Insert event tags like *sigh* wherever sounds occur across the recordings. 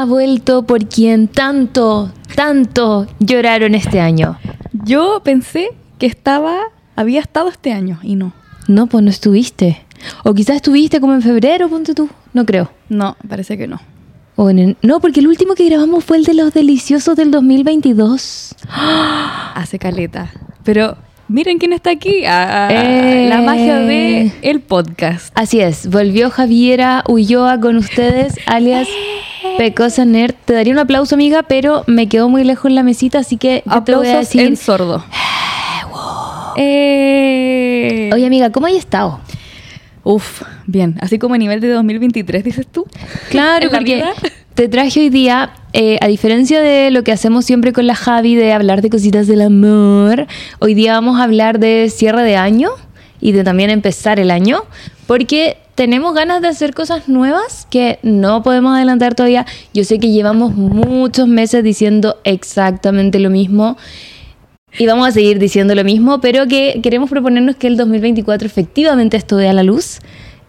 ha vuelto por quien tanto, tanto lloraron este año. Yo pensé que estaba, había estado este año y no. No, pues no estuviste. O quizás estuviste como en febrero, ponte tú. No creo. No, parece que no. O en el- no, porque el último que grabamos fue el de los deliciosos del 2022. *gasps* Hace caleta. Pero miren quién está aquí. Ah, Eh. La magia de el podcast. Así es, volvió Javiera Ulloa con ustedes, *gasps* alias Pecosa Nerd. Te daría un aplauso, amiga, pero me quedó muy lejos la mesita, así que yo te voy a decir... en sordo. *sighs* Eh. Oye, amiga, ¿cómo has estado? Uf, bien. Así como a nivel de 2023, dices tú. Claro, *laughs* ¿En la porque te traje hoy día, eh, a diferencia de lo que hacemos siempre con la Javi de hablar de cositas del amor, hoy día vamos a hablar de cierre de año y de también empezar el año, porque tenemos ganas de hacer cosas nuevas que no podemos adelantar todavía. Yo sé que llevamos muchos meses diciendo exactamente lo mismo. Y vamos a seguir diciendo lo mismo, pero que queremos proponernos que el 2024 efectivamente esto vea la luz.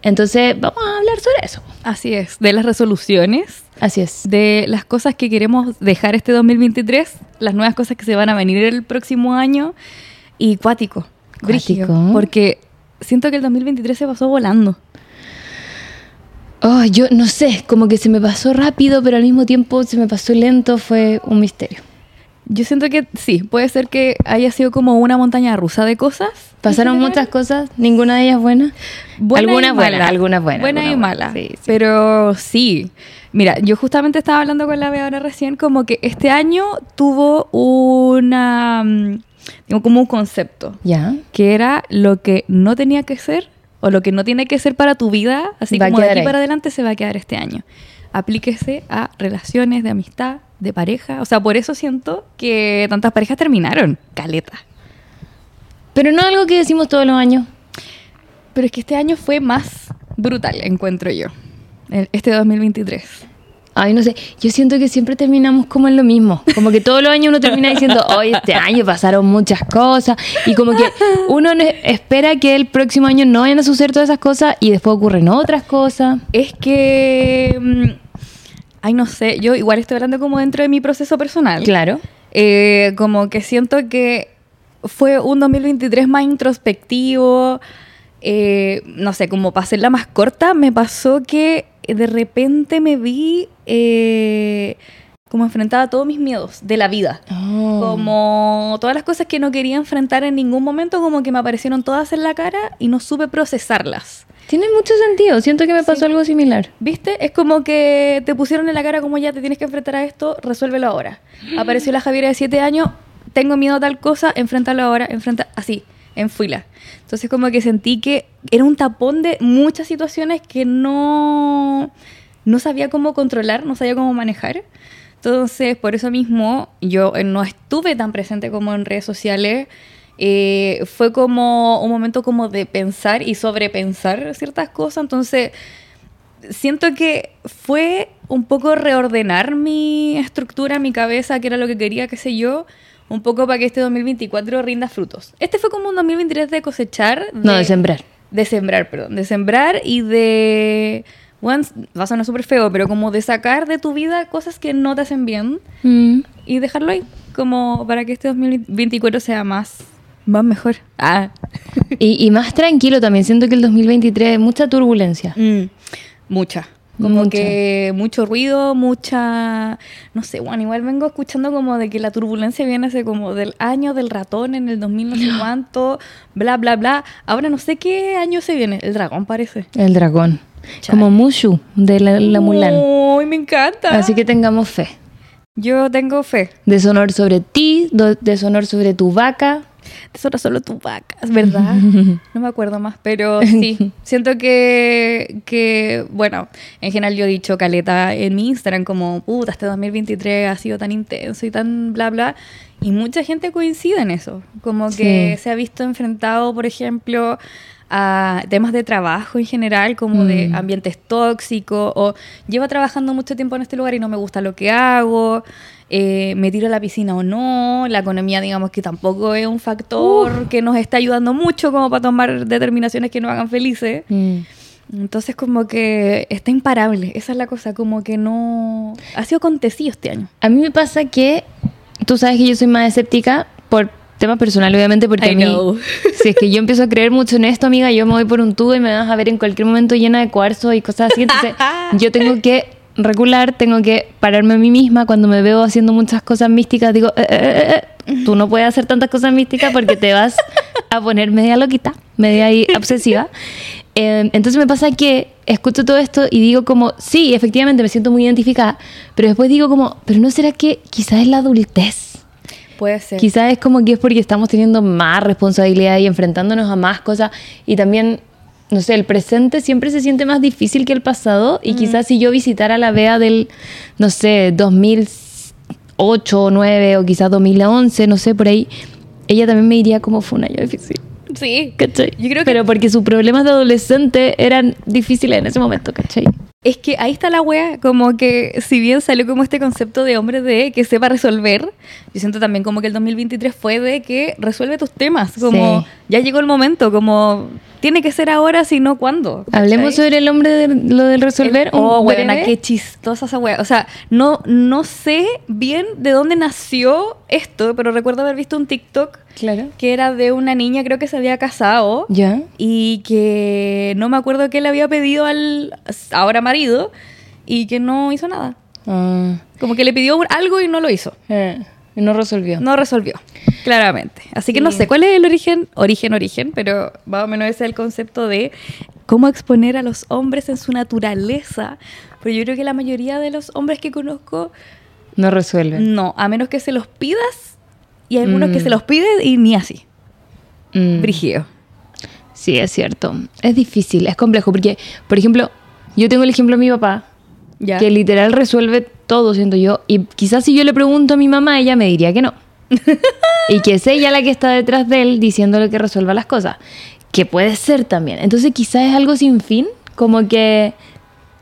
Entonces, vamos a hablar sobre eso. Así es. De las resoluciones, Así es. de las cosas que queremos dejar este 2023, las nuevas cosas que se van a venir el próximo año y cuático. brígido, Cuático. Porque siento que el 2023 se pasó volando. Oh, yo no sé, como que se me pasó rápido, pero al mismo tiempo se me pasó lento, fue un misterio. Yo siento que sí, puede ser que haya sido como una montaña rusa de cosas. Pasaron muchas cosas, ninguna de ellas buena. Buena algunas buenas, algunas buenas. Buena y mala. sí, sí. Pero sí. Mira, yo justamente estaba hablando con la Bea ahora recién, como que este año tuvo una. mm, como un concepto. Ya. Que era lo que no tenía que ser o lo que no tiene que ser para tu vida, así Va como de aquí ahí. para adelante se va a quedar este año. Aplíquese a relaciones de amistad, de pareja. O sea, por eso siento que tantas parejas terminaron. Caleta. Pero no algo que decimos todos los años. Pero es que este año fue más brutal, encuentro yo. Este 2023. Ay, no sé, yo siento que siempre terminamos como en lo mismo. Como que todos los años uno termina diciendo, hoy este año pasaron muchas cosas. Y como que uno no- espera que el próximo año no vayan a suceder todas esas cosas y después ocurren otras cosas. Es que. mm, Ay, no sé. Yo igual estoy hablando como dentro de mi proceso personal. Claro. Eh, como que siento que fue un 2023 más introspectivo. eh, no sé, como para hacerla más corta, me pasó que de repente me vi eh, como enfrentada a todos mis miedos de la vida. Oh. Como todas las cosas que no quería enfrentar en ningún momento, como que me aparecieron todas en la cara y no supe procesarlas. Tiene mucho sentido. Siento que me pasó Sí. algo similar. ¿Viste? Es como que te pusieron en la cara como ya te tienes que enfrentar a esto, resuélvelo ahora. *gasps* Apareció la Javiera de 7 años, tengo miedo a tal cosa, enfréntalo ahora, enfrenta así, en fila. Entonces como que sentí que era un tapón de muchas situaciones que no, no sabía cómo controlar, no sabía cómo manejar. Entonces, por eso mismo, yo eh, no estuve tan presente como en redes sociales. Eh, fue como un momento como de pensar y sobrepensar ciertas cosas. Entonces, siento que fue un poco reordenar mi estructura, mi cabeza, que era lo que quería, qué sé yo, un poco para que este 2024 rinda frutos. Este fue como un 2023 de cosechar. No, de sembrar. De sembrar, perdón. De sembrar y de... Bueno, va a sonar súper feo, pero como de sacar de tu vida cosas que no te hacen bien Mm. y dejarlo ahí, como para que este 2024 sea más, más mejor. Ah. *laughs* Y, y más tranquilo también. Siento que el 2023 mucha turbulencia. Mm, mucha. Como Mucha. que mucho ruido, mucha... No sé, bueno, igual vengo escuchando como de que la turbulencia viene hace como del año del ratón en el 2000 no sé *gasps* cuánto, bla, bla, bla. Ahora no sé qué año se viene. El dragón parece. El dragón. Chale. Como Mushu de la, la Mulan. ¡Uy, me encanta! Así que tengamos fe. Yo tengo fe. Deshonor sobre ti, deshonor sobre tu vaca. Tesoro solo tu vaca, es verdad. *laughs* No me acuerdo más, pero sí. *laughs* Siento que, que, bueno, en general yo he dicho caleta en mi Instagram como, puta, este 2023 ha sido tan intenso y tan bla, bla. Y mucha gente coincide en eso. Como que Sí. se ha visto enfrentado, por ejemplo, a temas de trabajo en general, como de Mm. ambientes tóxicos, o llevo trabajando mucho tiempo en este lugar y no me gusta lo que hago, eh, me tiro a la piscina o no, la economía digamos que tampoco es un factor que nos está ayudando mucho como para tomar determinaciones que nos hagan felices. Mm. Entonces como que está imparable, esa es la cosa, como que no... Ha sido acontecido este año. A mí me pasa que, tú sabes que yo soy más escéptica por tema personal, obviamente, porque I a mí, know. *laughs* si es que yo empiezo a creer mucho en esto, amiga, yo me voy por un tubo y me vas a ver en cualquier momento llena de cuarzo y cosas así. Entonces, *laughs* yo tengo que regular, tengo que pararme a mí misma cuando me veo haciendo muchas cosas místicas. Digo, "Eh, eh, eh, eh, tú no puedes hacer tantas cosas místicas porque te vas a poner media loquita, media ahí obsesiva. Eh, entonces me pasa que escucho todo esto y digo como, sí, efectivamente me siento muy identificada, pero después digo como, pero ¿no será que quizás es la adultez? Puede ser. Quizás es como que es porque estamos teniendo más responsabilidad y enfrentándonos a más cosas y también, no sé, el presente siempre se siente más difícil que el pasado y quizás si yo visitara la Bea del, no sé, 2008 o 9 o quizás 2011, no sé, por ahí, ella también me diría como fue un año difícil. Sí. ¿Cachai? Yo creo que- Pero porque sus problemas de adolescente eran difíciles en ese momento, ¿cachai? Es que ahí está la wea, como que si bien salió como este concepto de hombre de que sepa resolver, yo siento también como que el 2023 fue de que resuelve tus temas, como Sí. ya llegó el momento, como tiene que ser ahora, si no, ¿cuándo? Hablemos sobre el hombre de lo del resolver. El- oh, buena, qué chistosa esa wea. O sea, no, no sé bien de dónde nació esto, pero recuerdo haber visto un TikTok Claro. que era de una niña, creo que se había casado, Ya. y que no me acuerdo qué le había pedido al ahora marido y que no hizo nada. Ah. Como que le pidió algo y no lo hizo. Eh, y no resolvió. No resolvió, claramente. Así que no Sí. sé cuál es el origen, origen, origen, pero más o menos ese es el concepto de cómo exponer a los hombres en su naturaleza. Pero yo creo que la mayoría de los hombres que conozco, No resuelve. no, a menos que se los pidas, y hay algunos que Mm. se los piden y ni así. Mm. Brigio. Sí, es cierto. Es difícil, es complejo, porque, por ejemplo, yo tengo el ejemplo de mi papá, Ya. que literal resuelve todo, siento yo, y quizás si yo le pregunto a mi mamá, ella me diría que no. *laughs* y que es ella la que está detrás de él diciéndole que resuelva las cosas. Que puede ser también. Entonces quizás es algo sin fin, como que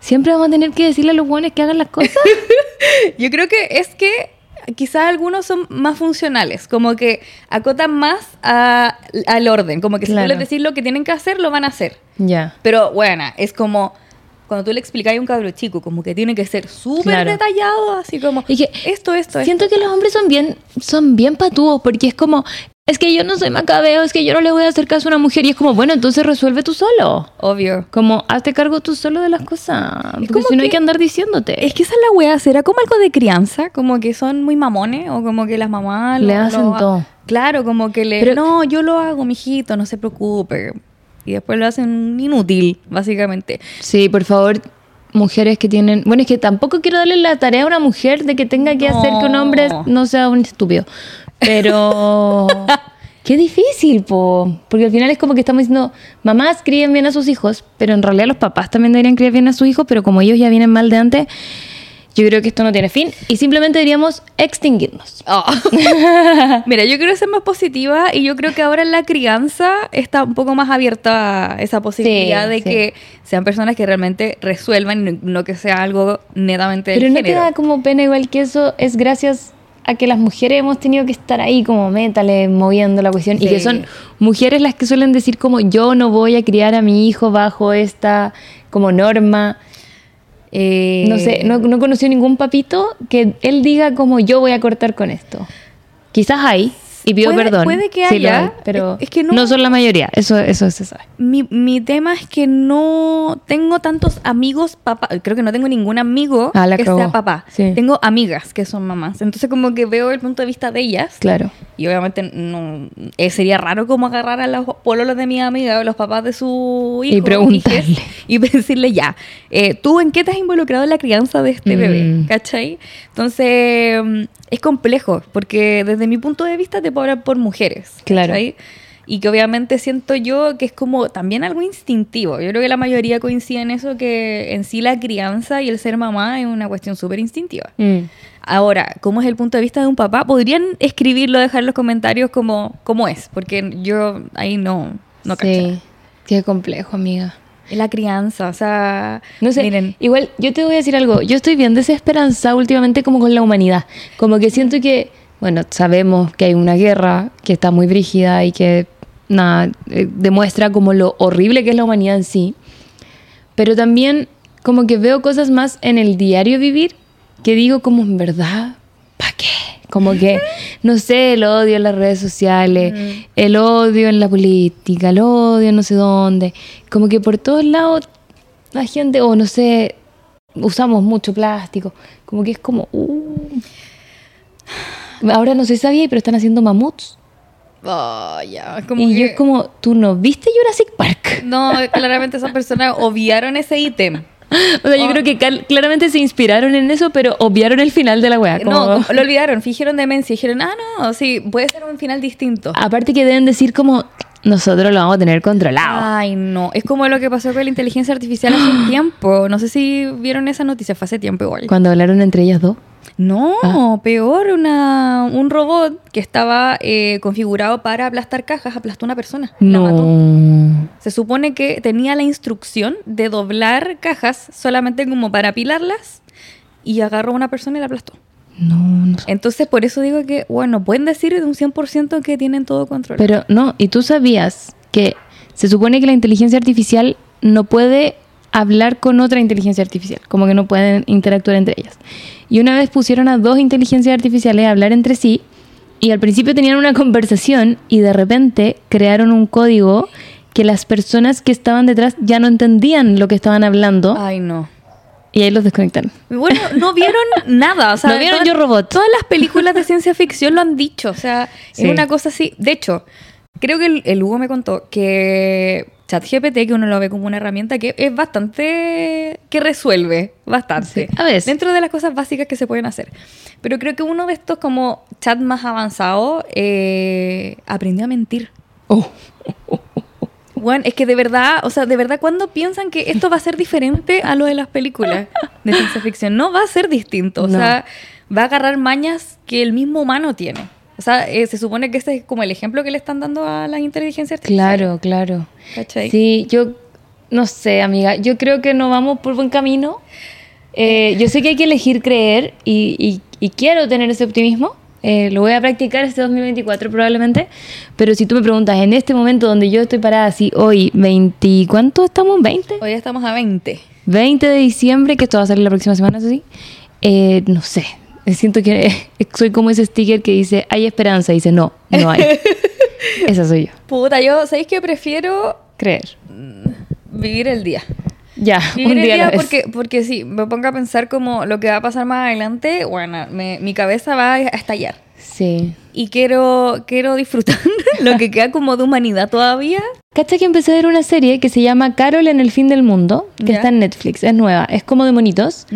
siempre vamos a tener que decirle a los buenos que hagan las cosas. *laughs* Yo creo que es que quizás algunos son más funcionales, como que acotan más a- al orden, como que si tú les decís lo que tienen que hacer, lo van a hacer. ya. Pero bueno, es como cuando tú le explicas a un cabro chico, como que tiene que ser súper Claro. detallado, así como Y que esto, esto, Siento esto. que los hombres son bien, son bien patúos, porque es como, es que yo no soy macabeo, es que yo no le voy a hacer caso a una mujer, y es como, bueno, entonces resuelve tú solo. Obvio. Como, hazte cargo tú solo de las cosas. Porque como si no hay que- que andar diciéndote. Es que esa es la wea, ¿será como algo de crianza? Como que son muy mamones o como que las mamás... Le lo- hacen lo- todo. Claro, como que le... Pero- no, yo lo hago, mijito, no se preocupe. Y después lo hacen inútil, básicamente. Sí, por favor, mujeres que tienen... Bueno, es que tampoco quiero darle la tarea a una mujer de que tenga que hacer que un hombre No. no sea un estúpido. Pero... *laughs* Qué difícil, po. Porque al final es como que estamos diciendo, mamás críen bien a sus hijos, pero en realidad los papás también deberían criar bien a sus hijos, pero como ellos ya vienen mal de antes, yo creo que esto no tiene fin y simplemente deberíamos extinguirnos. *laughs* *laughs* Mira, yo quiero ser más positiva y yo creo que ahora en la crianza está un poco más abierta a esa posibilidad Sí, de sí. que sean personas que realmente resuelvan y no, que sea algo netamente del Pero no te da como pena igual que eso es gracias a que las mujeres hemos tenido que estar ahí como métale, moviendo la cuestión. Y que son mujeres las que suelen decir como yo no voy a criar a mi hijo bajo esta como norma. Eh, No sé, no, no conocí ningún papito que él diga como yo voy a cortar con esto. Quizás hay, y pido Puede- perdón. puede que sí haya, hay, pero es- que no- no son la mayoría, eso, eso se sabe. Mi, mi tema es que no tengo tantos amigos papá. Creo que no tengo ningún amigo Ah, que sea papá. Sí. Tengo amigas que son mamás. Entonces como que veo el punto de vista de ellas. Claro. Y obviamente no eh, sería raro como agarrar a los pololos de mi amiga o los papás de su hijo. Y preguntarle. hijes, Y *laughs* decirle ya, eh, ¿tú en qué te has involucrado en la crianza de este Mm. bebé? ¿Cachai? Entonces es complejo porque desde mi punto de vista te puedo hablar por mujeres. Claro. Y que obviamente siento yo que es como también algo instintivo. Yo creo que la mayoría coincide en eso, que en sí la crianza y el ser mamá es una cuestión súper instintiva. Mm. Ahora, ¿cómo es el punto de vista de un papá? Podrían escribirlo, dejar en los comentarios como, cómo es, porque yo ahí no, no sí, qué complejo, amiga. La crianza, o sea, No sé, miren, igual yo te voy a decir algo, yo estoy bien desesperanzada últimamente como con la humanidad, como que siento que, bueno, sabemos que hay una guerra que está muy brígida y que, nada, eh, demuestra como lo horrible que es la humanidad en sí, Pero también como que veo cosas más en el diario vivir que digo como en verdad, ¿para qué? Como que, no sé, el odio en las redes sociales, el odio en la política, el odio no sé dónde. Como que por todos lados la gente, o no sé, usamos mucho plástico. Como que es como, uh. Ahora no sé si sabía, pero están haciendo mamuts. Oh, como y yo es como, ¿tú no viste Jurassic Park? No, claramente esas personas obviaron ese ítem. *laughs* O sea, yo Oh. creo que claramente se inspiraron en eso, pero obviaron el final de la wea. como- No, lo *laughs* olvidaron, fingieron demencia, dijeron, ah, no, sí, puede ser un final distinto. Aparte que deben decir como, nosotros lo vamos a tener controlado. Ay, no, es como lo que pasó con la inteligencia artificial hace un *gasps* tiempo. No sé si vieron esa noticia, fue hace tiempo igual. Cuando hablaron entre ellas dos. No, Ah. peor, una, un robot que estaba eh, configurado para aplastar cajas, aplastó a una persona. la mató. No. Se supone que tenía la instrucción de doblar cajas solamente como para apilarlas y agarró a una persona y la aplastó. No, no. Entonces, por eso digo que, bueno, pueden decir de un 100% que tienen todo controlado. Pero no, y tú sabías que se supone que la inteligencia artificial no puede hablar con otra inteligencia artificial, como que no pueden interactuar entre ellas. Y una vez pusieron a dos inteligencias artificiales a hablar entre sí y al principio tenían una *laughs* conversación y de repente crearon un código que las personas que estaban detrás ya no entendían lo que estaban hablando Ay, no. y ahí los desconectaron. Bueno, no *laughs* vieron nada. O sea, No vieron todas- Yo, Robot. Todas las películas de *laughs* ciencia ficción lo han dicho. O sea, Sí. es una cosa así. De hecho, creo que el, el Hugo me contó que ChatGPT, que uno lo ve como una herramienta que es bastante. que resuelve bastante. Sí, a veces. Dentro de las cosas básicas que se pueden hacer. Pero creo que uno de estos, como chat más avanzado, eh, aprendió a mentir. Oh. Bueno, es que de verdad, o sea, de verdad, ¿cuándo piensan que esto va a ser diferente a lo de las películas de ciencia ficción? No va a ser distinto, o No. sea, va a agarrar mañas que el mismo humano tiene. O sea, eh, se supone que este es como el ejemplo que le están dando a la inteligencia artificial. Claro, claro. ¿Cachai? Sí, yo no sé, amiga. Yo creo que no vamos por buen camino. Eh, yo sé que hay que elegir creer y, y- y quiero tener ese optimismo. Eh, lo voy a practicar este 2024 probablemente. Pero si tú me preguntas, en este momento donde yo estoy parada así, hoy, 20, ¿cuánto estamos? ¿20? Hoy estamos a 20. 20 de diciembre, que esto va a salir la próxima semana, eso sí. Eh, no sé. Siento que *laughs* soy como ese sticker que dice, hay esperanza. Y dice, no, no hay. *laughs* Esa soy yo. Puta, yo, ¿sabéis que prefiero Creer. vivir el día? Ya, Vivir un el día, porque, porque si me pongo a pensar como lo que va a pasar más adelante, bueno, me- mi cabeza va a estallar. Sí. Y quiero, quiero disfrutar *laughs* lo que queda como de humanidad todavía. ¿Cacha que empecé a ver una serie que se llama Carol en el fin del mundo? Que Ya. está en Netflix, es nueva, es como de monitos.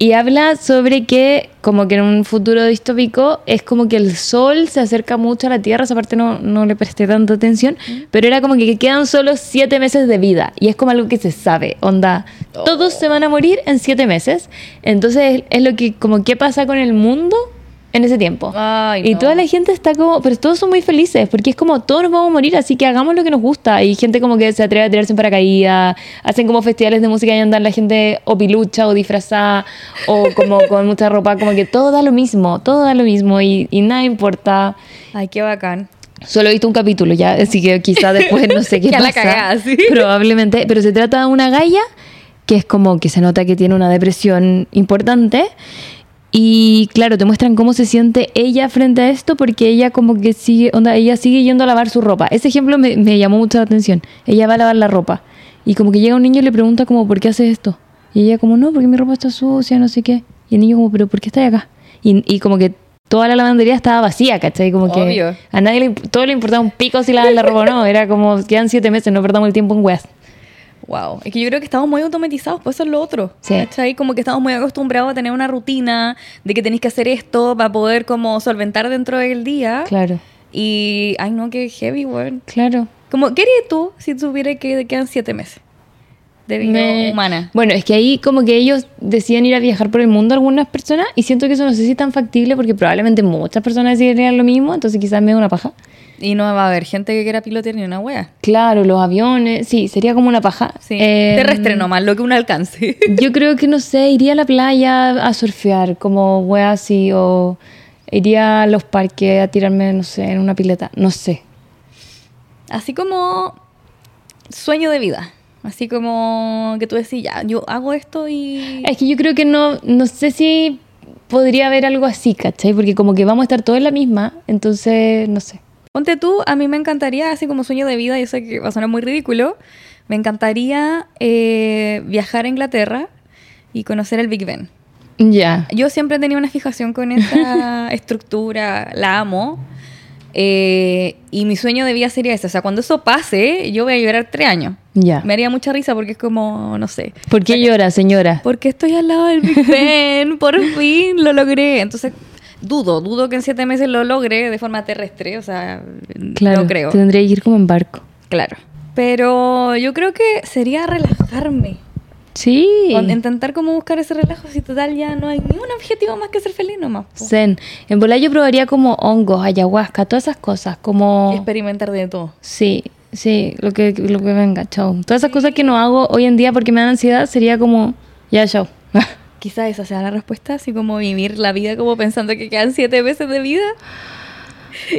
Y habla sobre que, como que en un futuro distópico, es como que el sol se acerca mucho a la Tierra. Esa parte no, no le presté tanta atención. Pero era como que quedan solo siete meses de vida. Y es como algo que se sabe. Onda, todos se van a morir en siete meses. Entonces es, es lo que, como, ¿qué pasa con el mundo en ese tiempo? Ay, y no. toda la gente está como, pero todos son muy felices, porque es como todos nos vamos a morir, así que hagamos lo que nos gusta. Y gente como que se atreve a tirarse en paracaídas, hacen como festivales de música y andan la gente o pilucha o disfrazada o como *laughs* con mucha ropa, como que todo da lo mismo, todo da lo mismo y, y nada importa. Ay, qué bacán. Solo he visto un capítulo ya, así que quizá después no sé *laughs* qué Ya la pasa. cagá, sí. Probablemente, pero se trata de una galla que es como que se nota que tiene una depresión importante y claro, te muestran cómo se siente ella frente a esto porque ella como que sigue, onda, ella sigue yendo a lavar su ropa. Ese ejemplo me, me llamó mucho la atención. Ella va a lavar la ropa y como que llega un niño y le pregunta como, ¿por qué hace esto? Y ella como, no, porque mi ropa está sucia, no sé qué. Y el niño como, ¿pero por qué está acá? Y, y como que toda la lavandería estaba vacía, ¿cachai? Como que a nadie le, todo le importaba un pico si lavan la ropa o no. Era como, quedan siete meses, no perdamos el tiempo en weas. Wow. Es que yo creo que estamos muy automatizados, pues eso es lo otro. Sí. ¿Cachai? Como que estamos muy acostumbrados a tener una rutina de que tenéis que hacer esto para poder como solventar dentro del día. Claro, Y, ay no, qué heavy, weón. claro. Como, ¿qué harías tú si tuviera que quedan siete meses de vida Me- humana? Bueno, es que ahí como que ellos decían ir a viajar por el mundo algunas personas y siento que eso no sé si es tan factible porque probablemente muchas personas decidirían lo mismo, entonces quizás me da una paja. Y no va a haber gente que quiera pilotear ni una wea. Claro, los aviones, sí, sería como una paja. Sí. Eh, Terrestre nomás, lo que uno alcance. *laughs* Yo creo que, no sé, iría a la playa a surfear, como wea así, o iría a los parques a tirarme, no sé, en una pileta, no sé. Así como sueño de vida. Así como que tú decís, ya, yo hago esto y... Es que yo creo que no, no sé si podría haber algo así, ¿cachai? Porque como que vamos a estar todos en la misma, entonces, no sé. Ponte tú, a mí me encantaría, así como sueño de vida, yo sé que va a sonar muy ridículo, me encantaría eh, viajar a Inglaterra y conocer el Big Ben. Ya. Yo siempre he tenido una fijación con esa *laughs* estructura, la amo. eh, y mi sueño de vida sería ese. O sea, cuando eso pase, yo voy a llorar tres años. Ya. Me haría mucha risa porque es como, no sé. ¿Por qué llora, señora? Porque estoy al lado del Big Ben, por fin lo logré. Entonces, dudo, dudo que en siete meses lo logre de forma terrestre. O sea, Claro. no creo. Tendría que ir como en barco. Claro. Pero yo creo que sería relajarme. Sí. Con- Intentar como buscar ese relajo si total ya no hay ningún objetivo más que ser feliz nomás. po. Zen. En volar yo probaría como hongos, ayahuasca, todas esas cosas. Como. Experimentar de todo. Sí, sí, lo que, lo que venga, chao. Todas esas cosas que no hago hoy en día porque me dan ansiedad sería como, ya, chao. *laughs* Quizás esa sea la respuesta, así como vivir la vida como pensando que quedan siete meses de vida.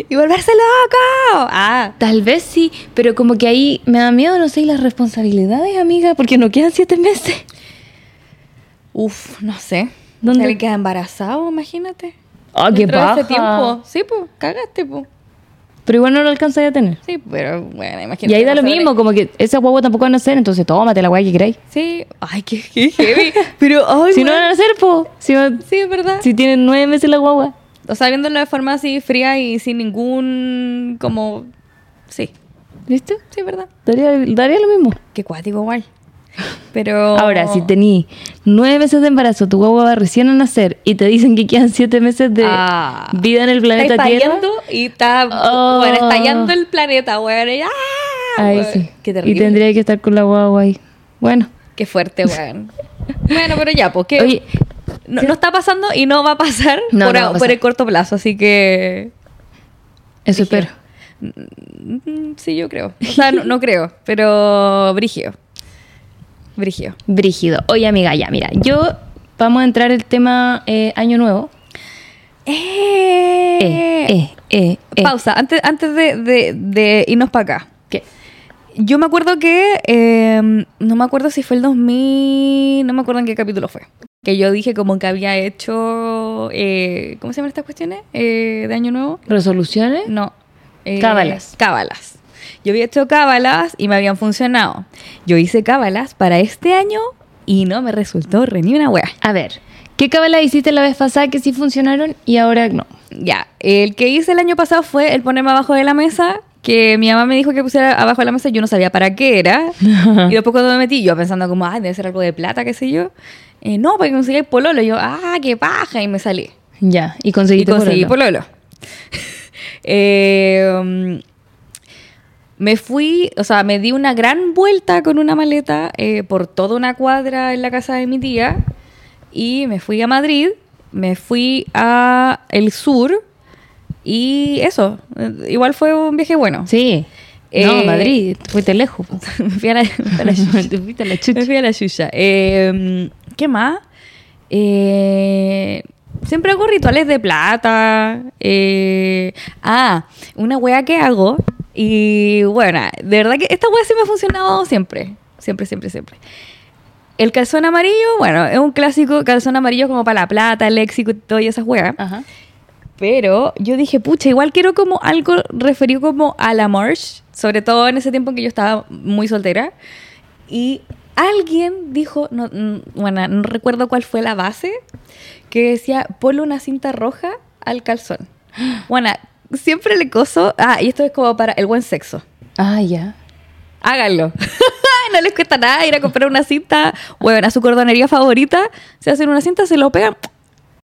Y volverse loco. Ah, Tal vez sí, pero como que ahí me da miedo, no sé, y las responsabilidades, amiga, porque no quedan siete meses. Uf, no sé. ¿Dónde? ¿Dónde queda embarazado? Imagínate. ¡Ah, qué de ese tiempo. Sí, pues, cagaste, pues. Pero igual no lo alcanza a tener. Sí, pero bueno, imagínate. Y ahí da lo mismo, como que esa guagua tampoco van a nacer, entonces tómate la guagua que queráis. Sí. Ay, qué, qué heavy. *laughs* pero, ay, Si no bueno. van a nacer, po. Si, va- Sí, es verdad. si tienen nueve meses la guagua. O sea, viéndolo de forma así fría y sin ningún, como... Sí, ¿Viste? sí, es verdad. Daría, daría lo mismo. Qué cuático igual. Pero... Ahora, si tení nueve meses de embarazo, tu guagua va recién a nacer y te dicen que quedan siete meses de Ah. vida en el planeta Estáis Tierra. y está Oh. bueno, estallando el planeta, weón. y ¡ah! Sí. Qué y terrible. tendría que estar con la guagua ahí. Bueno. Qué fuerte, weón. *laughs* bueno, pero ya, pues que Oye, no, no está pasando y no va a pasar, No, por, no va a por pasar. el corto plazo, así que... eso Brígido. espero. Mm, Sí, yo creo. O sea, no, no creo, pero brigio. Brigio. Brígido. Oye, amiga, ya, mira, yo vamos a entrar el tema eh, Año Nuevo. Eh, Eh, eh, eh. Pausa, antes, antes de, de- de irnos para acá. ¿Qué? Yo me acuerdo que, eh, no me acuerdo si fue el 2000, no me acuerdo en qué capítulo fue. Que yo dije como que había hecho, eh, ¿cómo se llaman estas cuestiones? Eh, de Año Nuevo. ¿Resoluciones? No. Cábalas. Cábalas. Yo había hecho cábalas y me habían funcionado. Yo hice cábalas para este año y no me resultó re ni una wea. A ver, ¿qué cábala hiciste la vez pasada que sí funcionaron y ahora no? Ya, el que hice el año pasado fue el ponerme abajo de la mesa, que mi mamá me dijo que pusiera abajo de la mesa, yo no sabía para qué era. *laughs* y después cuando me metí, yo pensando como, ay, debe ser algo de plata, qué sé yo. Eh, no, para que consigáis pololo. Y yo, ah, qué paja, y me salí. Ya, y Y conseguiste conseguí pololo. pololo. *laughs* Eh, um, me fui, o sea, me di una gran vuelta con una maleta eh, por toda una cuadra en la casa de mi tía y me fui a Madrid, me fui a el sur y eso, eh, igual fue un viaje bueno. Sí. Eh, no, Madrid, fuiste lejos. fui a la, a la chucha. Me fui a la chucha. *laughs* Eh, ¿Qué más? Eh, siempre hago rituales de plata. eh, ah, una wea que hago. Y bueno, de verdad que esta wea sí me ha funcionado siempre. Siempre, siempre, siempre. El calzón amarillo, bueno, es un clásico calzón amarillo como para la plata, el léxico y todas esas weas. Ajá. Pero yo dije, pucha, igual quiero como algo referido como a la march, sobre todo en ese tiempo en que yo estaba muy soltera. Y alguien dijo, no, mm, bueno, no recuerdo cuál fue la base, que decía, ponle una cinta roja al calzón. Bueno, siempre le coso, ah, y esto es como para el buen sexo. Ah, ya. Háganlo. *laughs* no les cuesta nada ir a comprar una cinta, bueno, a su cordonería favorita, se hacen una cinta, se lo pegan,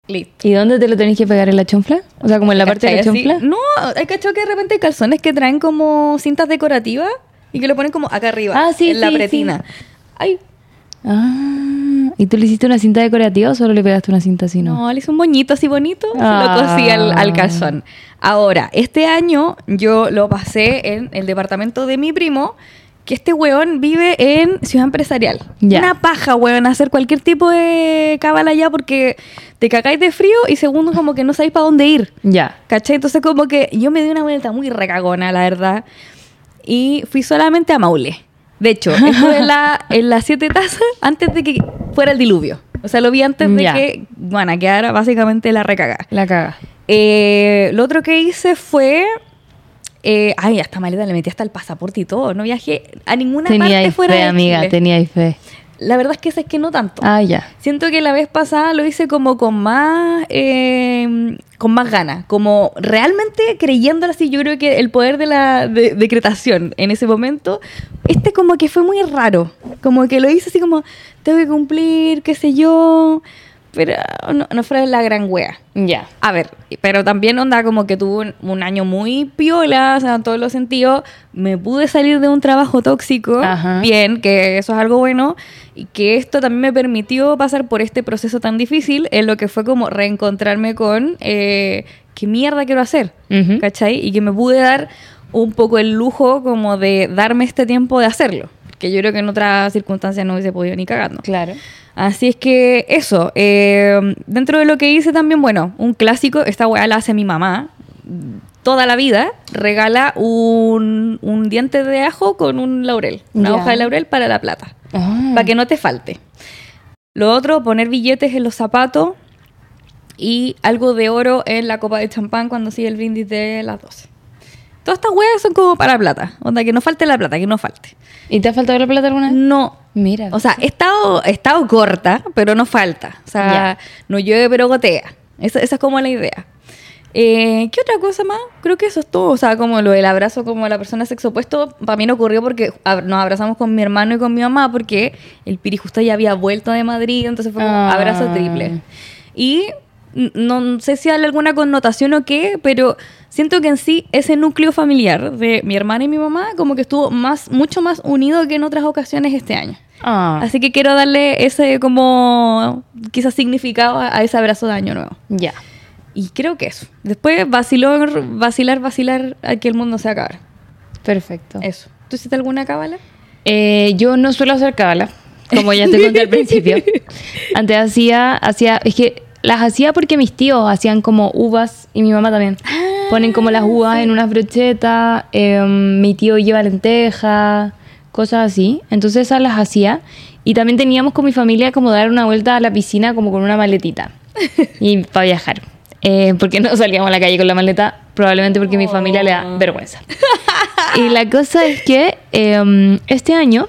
listo. ¿Y dónde te lo tenés que pegar en la chonfla? O sea, como en la parte de la chonfla. No, hay cachado que de repente hay calzones que traen como cintas decorativas y que lo ponen como acá arriba. Ah, sí, En la sí, pretina. Ay, Ah, ¿y tú le hiciste una cinta decorativa o solo le pegaste una cinta así, no? no, le hice un moñito así bonito, Ah. se lo cosí al, al calzón. Ahora, este año yo lo pasé en el departamento de mi primo, que este weón vive en Ciudad Empresarial. Ya. Una paja, weón, hacer cualquier tipo de cábala allá porque te cagáis de frío y segundo como que no sabéis para dónde ir. Ya. ¿Cachai? Entonces como que yo me di una vuelta muy recagona, la verdad. Y fui solamente a Maule. De hecho, *laughs* esto en, la, en las siete tazas antes de que fuera el diluvio. O sea, lo vi antes de Ya. que, bueno, quedara básicamente la recagada. La caga. Eh, lo otro que hice fue. eh, ay, hasta maleta le metí hasta el pasaporte y todo. No viajé a ninguna Tenía parte ahí fuera fe, de amiga, Chile. tenía ahí fe. La verdad es que es que no tanto. Ah, ya. Siento que la vez pasada lo hice como con más eh, con más ganas, como realmente creyéndolo así. Yo creo que el poder de la de- decretación en ese momento, este como que fue muy raro, como que lo hice así como tengo que cumplir, qué sé yo, pero no, no fue la gran wea. Ya. A ver, pero también onda como que tuve un, un año muy piola, o sea, en todos los sentidos. Me pude salir de un trabajo tóxico, Ajá. bien, que eso es algo bueno, y que esto también me permitió pasar por este proceso tan difícil, en lo que fue como reencontrarme con eh, qué mierda quiero hacer. ¿cachai? Y que me pude dar un poco el lujo como de darme este tiempo de hacerlo, que yo creo que en otras circunstancias no hubiese podido ni cagando. Claro. Así es que eso, eh, dentro de lo que hice también, bueno, un clásico, esta weá la hace mi mamá toda la vida, regala un, un diente de ajo con un laurel, una hoja de laurel para la plata, Ah. para que no te falte. Lo otro, poner billetes en los zapatos y algo de oro en la copa de champán cuando sigue el brindis de las 12. Todas estas weas son como para plata, onda que no falte la plata, que no falte. ¿Y te ha faltado la plata alguna vez? No, Mira. o sea, he estado, he estado corta, pero no falta. O sea, no llueve, pero gotea. Esa, esa es como la idea. Eh, ¿Qué otra cosa más? Creo que eso es todo. O sea, como lo del abrazo como la persona sexo opuesto, para mí no ocurrió porque ab- nos abrazamos con mi hermano y con mi mamá porque el Piri justo ya había vuelto de Madrid, entonces fue un Ah. abrazo triple. Y no sé si hay alguna connotación o qué, pero siento que en sí ese núcleo familiar de mi hermana y mi mamá como que estuvo más, mucho más unido que en otras ocasiones este año. Ah. Así que quiero darle ese como quizás significado a, a ese abrazo de año nuevo. Ya. Y creo que eso. Después vacilar, vacilar, vacilar a que el mundo se acabe. Perfecto. Eso. ¿Tú hiciste alguna cábala? Eh, yo no suelo hacer cábala, como ya te conté al *laughs* principio. Antes hacía, hacía, es que las hacía porque mis tíos hacían como uvas y mi mamá también. Ponen como las uvas en unas brochetas, em, mi tío lleva lentejas, cosas así. Entonces esas las hacía. Y también teníamos con mi familia como dar una vuelta a la piscina como con una maletita. *laughs* Y para viajar. Eh, porque no salíamos a la calle con la maleta, probablemente porque mi familia le da vergüenza. *laughs* Y la cosa es que em, este año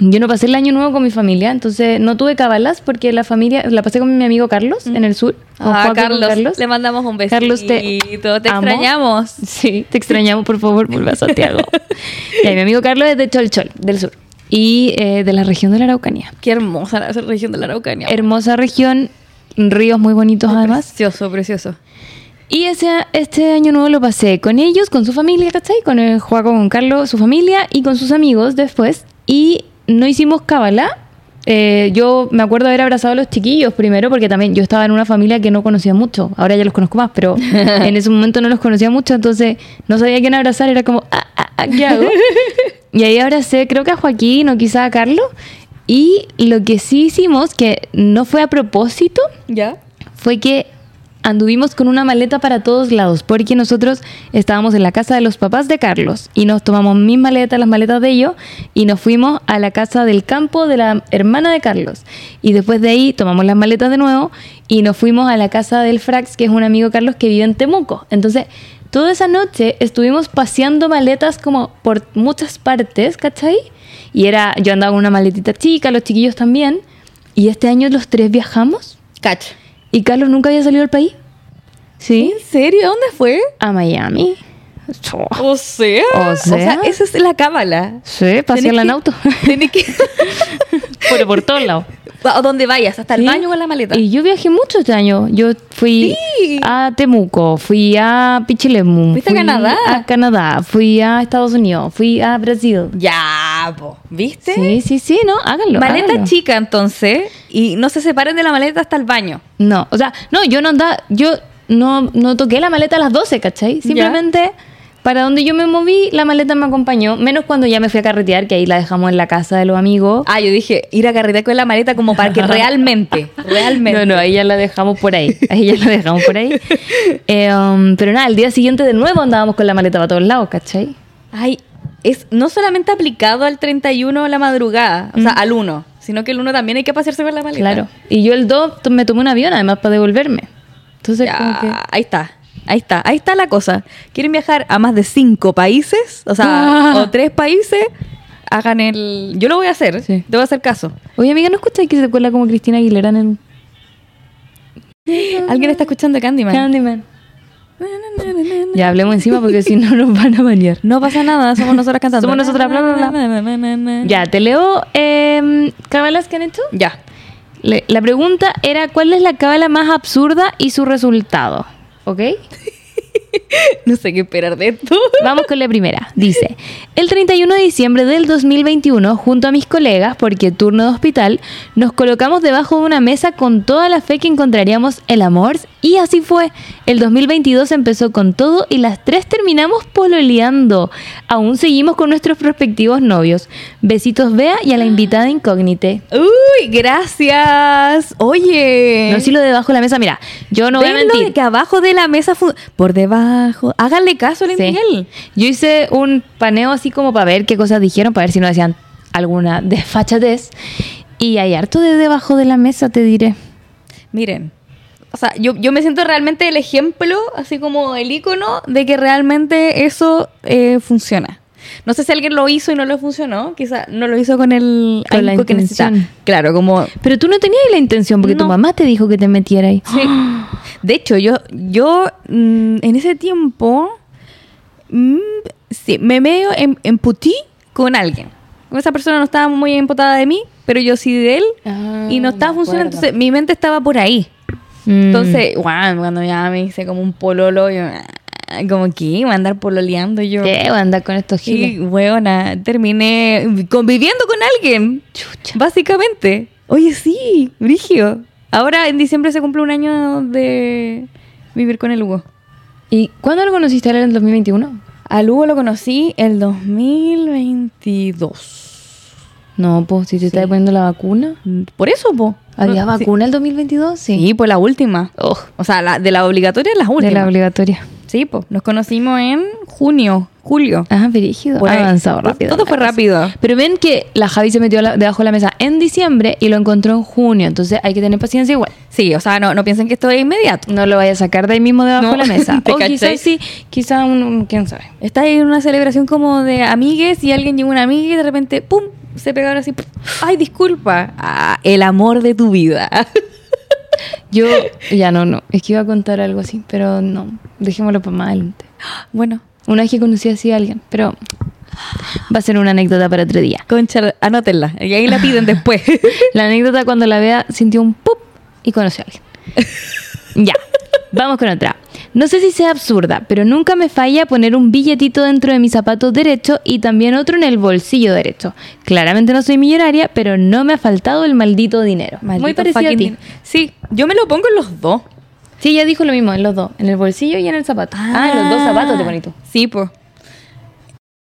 yo no pasé el año nuevo con mi familia, entonces no tuve cabalas porque la familia la pasé con mi amigo Carlos en el sur. con Ah, con Carlos, Le mandamos un besito. Carlos, te te amo. extrañamos. Sí, te extrañamos, por favor, vuelve a Santiago. *laughs* y mi amigo Carlos es de Cholchol, del sur, y eh, de la región de la Araucanía. Qué hermosa la región de la Araucanía. Hermosa región, ríos muy bonitos además. Precioso, precioso. Y ese, este año nuevo lo pasé con ellos, con su familia, ¿cachai? Con el Juaco, con Carlos, su familia y con sus amigos después. Y no hicimos cábala. Eh, yo me acuerdo haber abrazado a los chiquillos primero, porque también yo estaba en una familia que no conocía mucho. Ahora ya los conozco más, pero *laughs* en ese momento no los conocía mucho, entonces no sabía quién abrazar. Era como, ah, ah, ah, ¿qué hago? *laughs* y ahí abracé, creo que a Joaquín o quizá a Carlos. Y lo que sí hicimos, que no fue a propósito, ¿Ya? fue que anduvimos con una maleta para todos lados, porque nosotros estábamos en la casa de los papás de Carlos y nos tomamos mis maletas, las maletas de ellos, y nos fuimos a la casa del campo de la hermana de Carlos. Y después de ahí tomamos las maletas de nuevo y nos fuimos a la casa del Frax, que es un amigo Carlos que vive en Temuco. Entonces, toda esa noche estuvimos paseando maletas como por muchas partes, ¿cachai? Y era, yo andaba con una maletita chica, los chiquillos también, y este año los tres viajamos. Cacha. ¿Y Carlos nunca había salido del país? ¿Sí? ¿En serio? ¿Dónde fue? A Miami. *laughs* O sea. O sea. esa es la cábala. Sí, pasearla en auto. *laughs* Tenés que. *laughs* Pero por todos lados. A donde vayas, hasta el Sí. baño con la maleta. Y yo viajé mucho este año. Yo fui Sí. a Temuco, fui a Pichilemu. ¿Fuiste a Canadá? A Canadá, fui a Estados Unidos, fui a Brasil. Ya, po. ¿Viste? Sí, sí, sí, no, háganlo. Maleta háganlo. chica, entonces. Y no se separen de la maleta hasta el baño. No, o sea, no, yo no andaba, yo no, no toqué la maleta a las 12, ¿cachai? Simplemente para donde yo me moví, la maleta me acompañó, menos cuando ya me fui a carretear, que ahí la dejamos en la casa de los amigos. Ah, yo dije, ir a carretera con la maleta como para que *laughs* realmente, realmente. No, no, ahí ya la dejamos por ahí. Ahí ya la dejamos por ahí. *laughs* Eh, um, pero nada, al día siguiente de nuevo andábamos con la maleta para todos lados, ¿cachai? Ay, es no solamente aplicado al 31 la madrugada, o sea, Mm. al 1, sino que el 1 también hay que pasearse con la maleta. Claro. Y yo el 2 to- me tomé un avión además para devolverme. Entonces, Ya, como que... Ahí está. Ahí está, ahí está la cosa. ¿Quieren viajar a más de cinco países? O sea, Ah. o tres países. Hagan el. Yo lo voy a hacer. Sí. Te voy a hacer caso. Oye, amiga, ¿no escucháis que se cuela como Cristina Aguilera en el... *laughs* ¿Alguien está escuchando Candyman? Candyman? Ya hablemos encima porque si no nos van a bañar. No pasa nada, somos nosotras cantando. Somos nosotras, bla, bla, bla. Ya, te leo eh, cábalas que han hecho. Ya. Le- la pregunta era ¿cuál es la cábala más absurda y su resultado? ¿Ok? *laughs* No sé qué esperar de esto. Vamos con la primera. Dice, el 31 de diciembre del 2021, junto a mis colegas, porque turno de hospital, nos colocamos debajo de una mesa con toda la fe que encontraríamos el amor y así fue. El 2022 empezó con todo y las tres terminamos pololeando. Aún seguimos con nuestros prospectivos novios. Besitos Bea y a la invitada incógnite. Uy, gracias. Oye. No si lo debajo de la mesa, mira, yo no voy a mentir. de que abajo de la mesa. Por debajo. Háganle caso, Sí. Miguel. Yo hice un paneo así como para ver qué cosas dijeron, para ver si no decían alguna desfachatez. Y hay harto de debajo de la mesa, te diré. Miren. O sea, yo, yo me siento realmente el ejemplo, así como el icono de que realmente eso eh, funciona. No sé si alguien lo hizo y no lo funcionó. Quizá no lo hizo con el Con la que intención. Claro, como Pero tú no tenías la intención porque tu No. mamá te dijo que te metiera ahí. Sí. De hecho, yo, yo mm, en ese tiempo mm, sí, me medio em- emputí con alguien. Esa persona no estaba muy empotada de mí, pero yo sí de él. Ah, y no estaba me funcionando. Entonces, mi mente estaba por ahí. Mm. Entonces, guau, cuando ya me hice como un pololo, yo, ah, como que iba a andar pololeando yo. ¿Qué? Voy a andar con estos Y, giles. weona, terminé conviviendo con alguien. Chucha. Básicamente. Oye, sí, Brigio. Ahora en diciembre se cumple un año de vivir con el Hugo. ¿Y cuándo lo conociste en el 2021? Al Hugo lo conocí el 2022. No, pues si te estás poniendo la vacuna. Por eso, po. ¿Había No, sí. vacuna el 2022? Sí. Sí, pues la última. Oh, O sea, la, de la obligatoria las de últimas. la obligatoria. Sí, pues. Nos conocimos en junio, julio. Ah, brígido. Por ahí. Avanzado rápido. Todo fue rápido. Pero ven que la Javi se metió la- debajo de la mesa en diciembre y lo encontró en junio. Entonces hay que tener paciencia igual. Sí, o sea, no, no piensen que esto es inmediato. No lo vaya a sacar de ahí mismo debajo No, de la *laughs* mesa. ¿te o cachai? quizás sí, quizás un, quién sabe. Está en una celebración como de amigues y alguien llegó una amiga y de repente, ¡pum! Se pegaron así. ¡Ay, disculpa! Ah, el amor de tu vida. *laughs* Yo, ya no, no. Es que iba a contar algo así, pero no. Dejémoslo para más adelante. bueno, Una vez que conocí así a alguien, pero va a ser una anécdota para otro día. concha, anótenla. Y ahí la piden después. *laughs* La anécdota cuando la vea sintió un pop y conoció a alguien. ya, vamos con otra. No sé si sea absurda, pero nunca me falla poner un billetito dentro de mi zapato derecho y también otro en el bolsillo derecho. Claramente no soy millonaria, pero no me ha faltado el maldito dinero. Muy Maldito parecido a ti. din- Sí, yo me lo pongo en los dos. Sí, ella dijo lo mismo, en los dos, en el bolsillo y en el zapato. Ah, en los dos zapatos te pones tú. Sí, pues.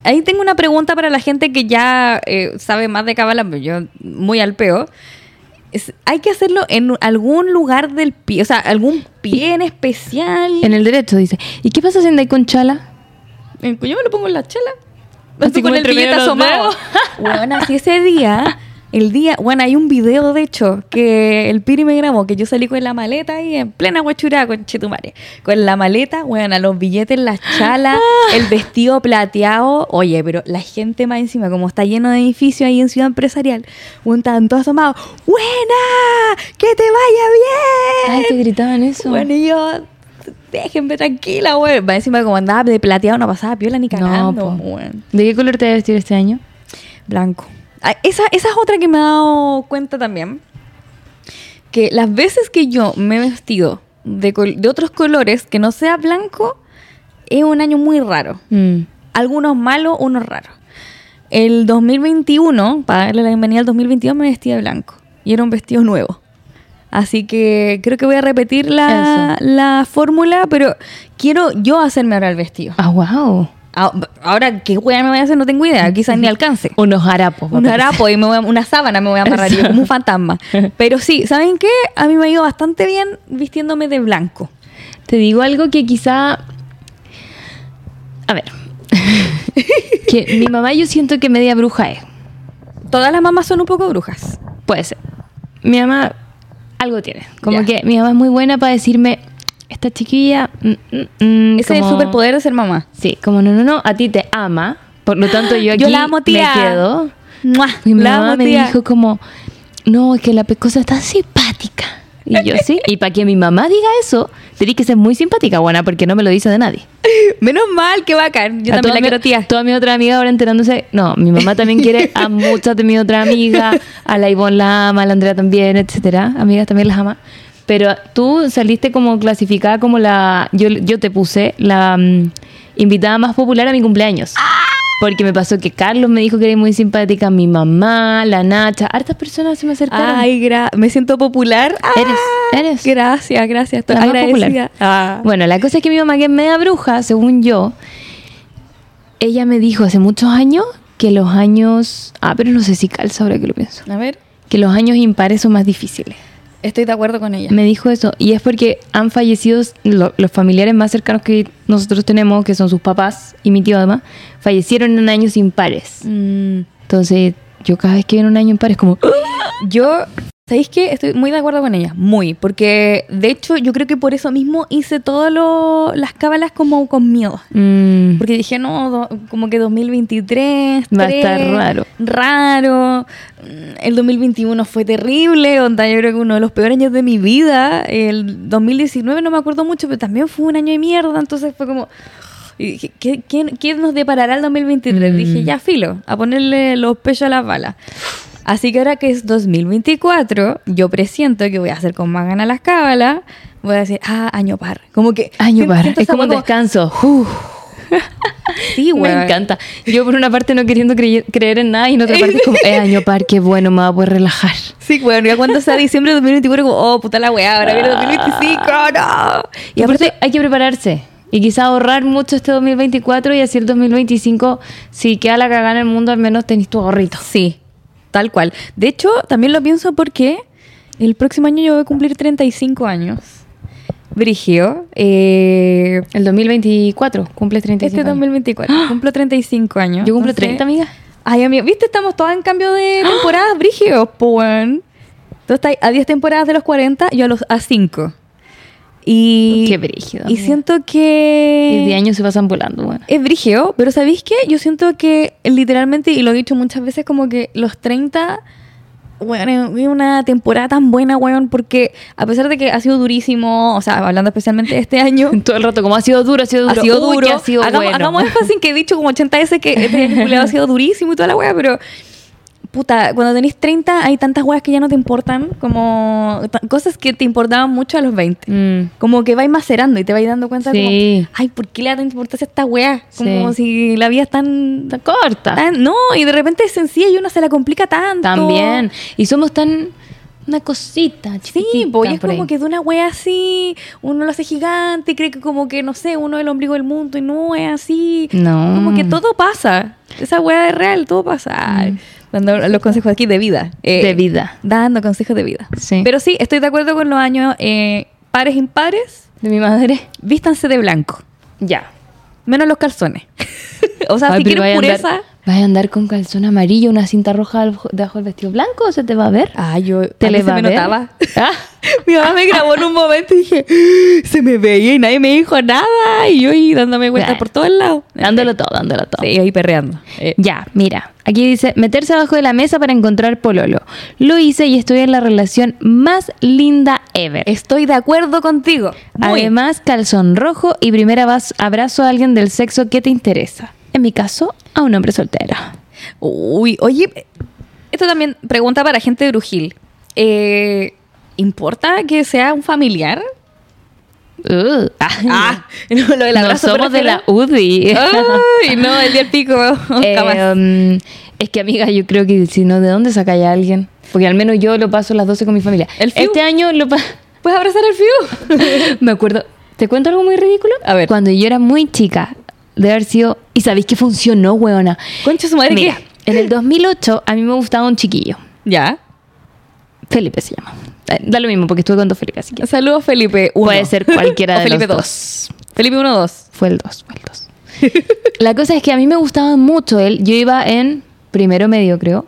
Ahí tengo una pregunta para la gente que ya eh, sabe más de cábala, pero yo muy al peo. Es- ¿Hay que hacerlo en algún lugar del pie? O sea, algún pie en especial. En el derecho dice. ¿Y qué pasa si andáis con chala? Yo me lo pongo en la chela. Así con el billete asomado. bueno, *laughs* así ese día, el día, bueno, hay un video de hecho que el Piri me grabó, que yo salí con la maleta ahí en plena guachurada con Chetumare. Con la maleta, bueno, los billetes, las chalas, Ah. el vestido plateado. Oye, pero la gente más encima, como está lleno de edificios ahí en Ciudad Empresarial, un tanto asomado. ¡Buena! ¡Que te vaya bien! Ay, te gritaban eso. Bueno, y yo, déjenme tranquila, güey. Va encima como andaba de plateado, no pasaba piola ni cagando, weón. ¿De qué color te vas a vestir este año? Blanco. Ah, Esa, esa es otra que me he dado cuenta también. Que las veces que yo me he vestido de, col- de otros colores que no sea blanco, es un año muy raro. Mm. Algunos malos, unos raros. El 2021, para darle la bienvenida al 2022, me vestí de blanco. Y era un vestido nuevo. Así que creo que voy a repetir la, la fórmula, pero quiero yo hacerme ahora el vestido. Ah, wow. Ah, Ahora, ¿qué hueá me voy a hacer? No tengo idea. Quizás ni alcance. Unos harapos. Un harapo y me voy a- una sábana me voy a amarrar yo como un fantasma. *laughs* Pero sí, ¿saben qué? A mí me ha ido bastante bien vistiéndome de blanco. Te digo algo que quizá... A ver. *laughs* que mi mamá yo siento que media bruja es. Todas las mamás son un poco brujas. Puede ser. Mi mamá algo tiene. Como que mi mamá es muy buena para decirme, esta chiquilla... mm, mm, mm", Ese es el superpoder de ser mamá. Sí, como no, no, no, a ti te ama. Por lo tanto, yo aquí *gasps* Yo la amo, tía. me quedo. ¡Mua! Mi La mamá amo, me tía. dijo como, no, es que la pescosa está simpática. Y yo sí. Y para que mi mamá diga eso, tenés que ser muy simpática, buena, porque no me lo dice de nadie. *laughs* Menos mal, qué bacán. Yo A también la mi- quiero tía. Toda mi otra amiga ahora enterándose. No, mi mamá también quiere a *laughs* muchas de mi otra amiga. A la Ivonne la ama, a la Andrea también, etcétera. Amigas también las ama. Pero tú saliste como clasificada como la. Yo, yo te puse la mm, invitada más popular a mi cumpleaños. Porque me pasó que Carlos me dijo que eres muy simpática, mi mamá, la Nacha, hartas personas se me acercaron. Ay, gra- me siento popular. Ah, Eres, eres. Gracias, gracias. Estoy La más popular. Ah. Bueno, la cosa es que mi mamá, que es media bruja, según yo, ella me dijo hace muchos años que los años. Ah, pero no sé si calza ahora que lo pienso. A ver, Que los años impares son más difíciles. Estoy de acuerdo con ella. Me dijo eso. Y es porque han fallecido lo- los familiares más cercanos que nosotros tenemos, que son sus papás y mi tío además, fallecieron en años impares. Mm, Entonces, yo cada vez que viene un año impar es como. yo, ¿sabéis qué? Estoy muy de acuerdo con ella. Muy. Porque, de hecho, yo creo que por eso mismo hice todas las cábalas como con miedo. mm, Porque dije, no, do- como que 2023 Va a estar raro. Raro. Mm, El 2021 fue terrible. Onda, yo creo que uno de los peores años de mi vida. El 2019 no me acuerdo mucho, pero también fue un año de mierda. Entonces fue como. y dije, ¿qué, qué, qué nos deparará el 2023? Mm. Dije, ya filo, a ponerle los pechos a las balas. Así que ahora que es 2024, yo presiento que voy a hacer con más ganas las cábalas. Voy a decir, ah, año par. Como que. año par. Es como un descanso. *laughs* Uf. Sí, güey. Me encanta. Yo por una parte no queriendo creer en nada y en otra parte es como, es año par, qué bueno, me va a poder relajar. Sí, bueno, ya cuando sea diciembre de 2024, como, oh, puta la weá, ahora viene 2025, no. Y aparte hay que prepararse. Y quizá ahorrar mucho este 2024 y así el 2025, si queda la cagada en el mundo, al menos tenés tu ahorrito. Sí, tal cual. De hecho, también lo pienso porque el próximo año yo voy a cumplir 35 años. Brigio. Eh, El 2024, cumple 35 este años. 2024. Cumplo 35 años. Yo cumplo entonces- 30, amiga. Ay, amigo, ¿viste? Estamos todas en cambio de temporadas, Brigio, pues. Estás a 10 temporadas de los 40, yo a los a 5. Y, Qué brígido, Y siento que... Y de años se pasan volando, bueno. Es brigio, pero ¿sabéis qué? Yo siento que literalmente, y lo he dicho muchas veces, como que los 30, bueno, es una temporada tan buena, weón, porque a pesar de que ha sido durísimo, o sea, hablando especialmente de este año, *laughs* Todo el rato, como ha sido duro, ha sido duro. ha sido Uy, duro. que ha sido hagamos, bueno. hagamos énfasis que he dicho como 80 veces que este *laughs* ha sido durísimo y toda la wea, pero puta, cuando tenés 30 hay tantas weas que ya no te importan, como cosas que te importaban mucho a los 20. Mm. Como que vais macerando y te vais dando cuenta Sí. como, ay, ¿por qué le da tanta importancia a esta wea? Como Sí. si la vida es tan, Está corta. tan- No, y de repente es sencilla y uno se la complica tanto. También. Y somos tan... Una cosita, Sí, chiquitita. pues y es ahí. como que de una wea así, uno lo hace gigante y cree que como que, no sé, uno es el ombligo del mundo y no es así. No. Como que todo pasa. Esa wea es real, todo pasa. Ay, Dando los consejos aquí de vida. eh. De vida. Dando consejos de vida. Sí. Pero sí, estoy de acuerdo con los años eh, pares impares. De mi madre. Vístanse de blanco. Ya. Menos los calzones. *laughs* o sea, Ay, si quieren pureza. andar- ¿Vas a andar con calzón amarillo, una cinta roja debajo del vestido blanco o se te va a ver? Ah, yo ¿Te a le va me a ver? notaba. Ah. *laughs* Mi mamá me grabó en un momento y dije, se me veía y nadie me dijo nada. Y yo ahí dándome vueltas por todos lados. Dándolo todo, dándolo todo. Sí, ahí perreando. Eh, Ya, mira, aquí dice, meterse abajo de la mesa para encontrar pololo. Lo hice y estoy en la relación más linda ever. Estoy de acuerdo contigo. Muy. Además, calzón rojo y primera vaz- abrazo a alguien del sexo que te interesa. En mi caso, a un hombre soltero. Uy, oye, esto también pregunta para gente de Brujil. Eh, ¿Importa que sea un familiar? Uh, Ah, no, *laughs* *laughs* lo del no abrazo. somos de la UDI. Ay, no, el día pico. *laughs* Eh, um, es que, amiga, yo creo que si no, ¿de dónde sacáis a alguien? Porque al menos yo lo paso las 12 con mi familia. El fiu. Este año lo pa- ¿Puedes abrazar al fiu? Me acuerdo. ¿Te cuento algo muy ridículo? A ver. Cuando yo era muy chica, de haber sido. ¿Y sabéis que funcionó, weona? Concha su madre, Mira, ¿qué? en el 2008 a mí me gustaba un chiquillo. Ya. Felipe se llama. Eh, Da lo mismo porque estuve con dos Felipe, así que. Saludos, Felipe 1. Puede ser cualquiera *laughs* o de Felipe los 2. dos. Felipe 1 2. Fue el 2, fue el 2. *laughs* La cosa es que a mí me gustaba mucho él. Yo iba en primero medio, creo.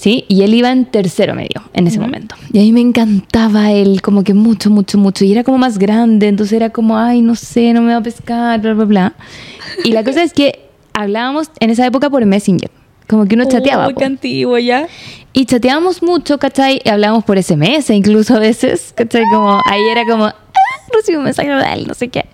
Sí, y él iba en tercero medio en ese momento. Y a mí me encantaba él, como que mucho, mucho, mucho. Y era como más grande, entonces era como, ay, no sé, no me va a pescar, bla, bla, bla. Y la cosa es que hablábamos en esa época por Messenger. Como que uno chateaba. Uy, po. qué antiguo ya. Y chateábamos mucho, ¿cachai? Y hablábamos por SMS incluso a veces, ¿cachai? Como, ahí era como, ah, recibí un mensaje de él, no sé qué.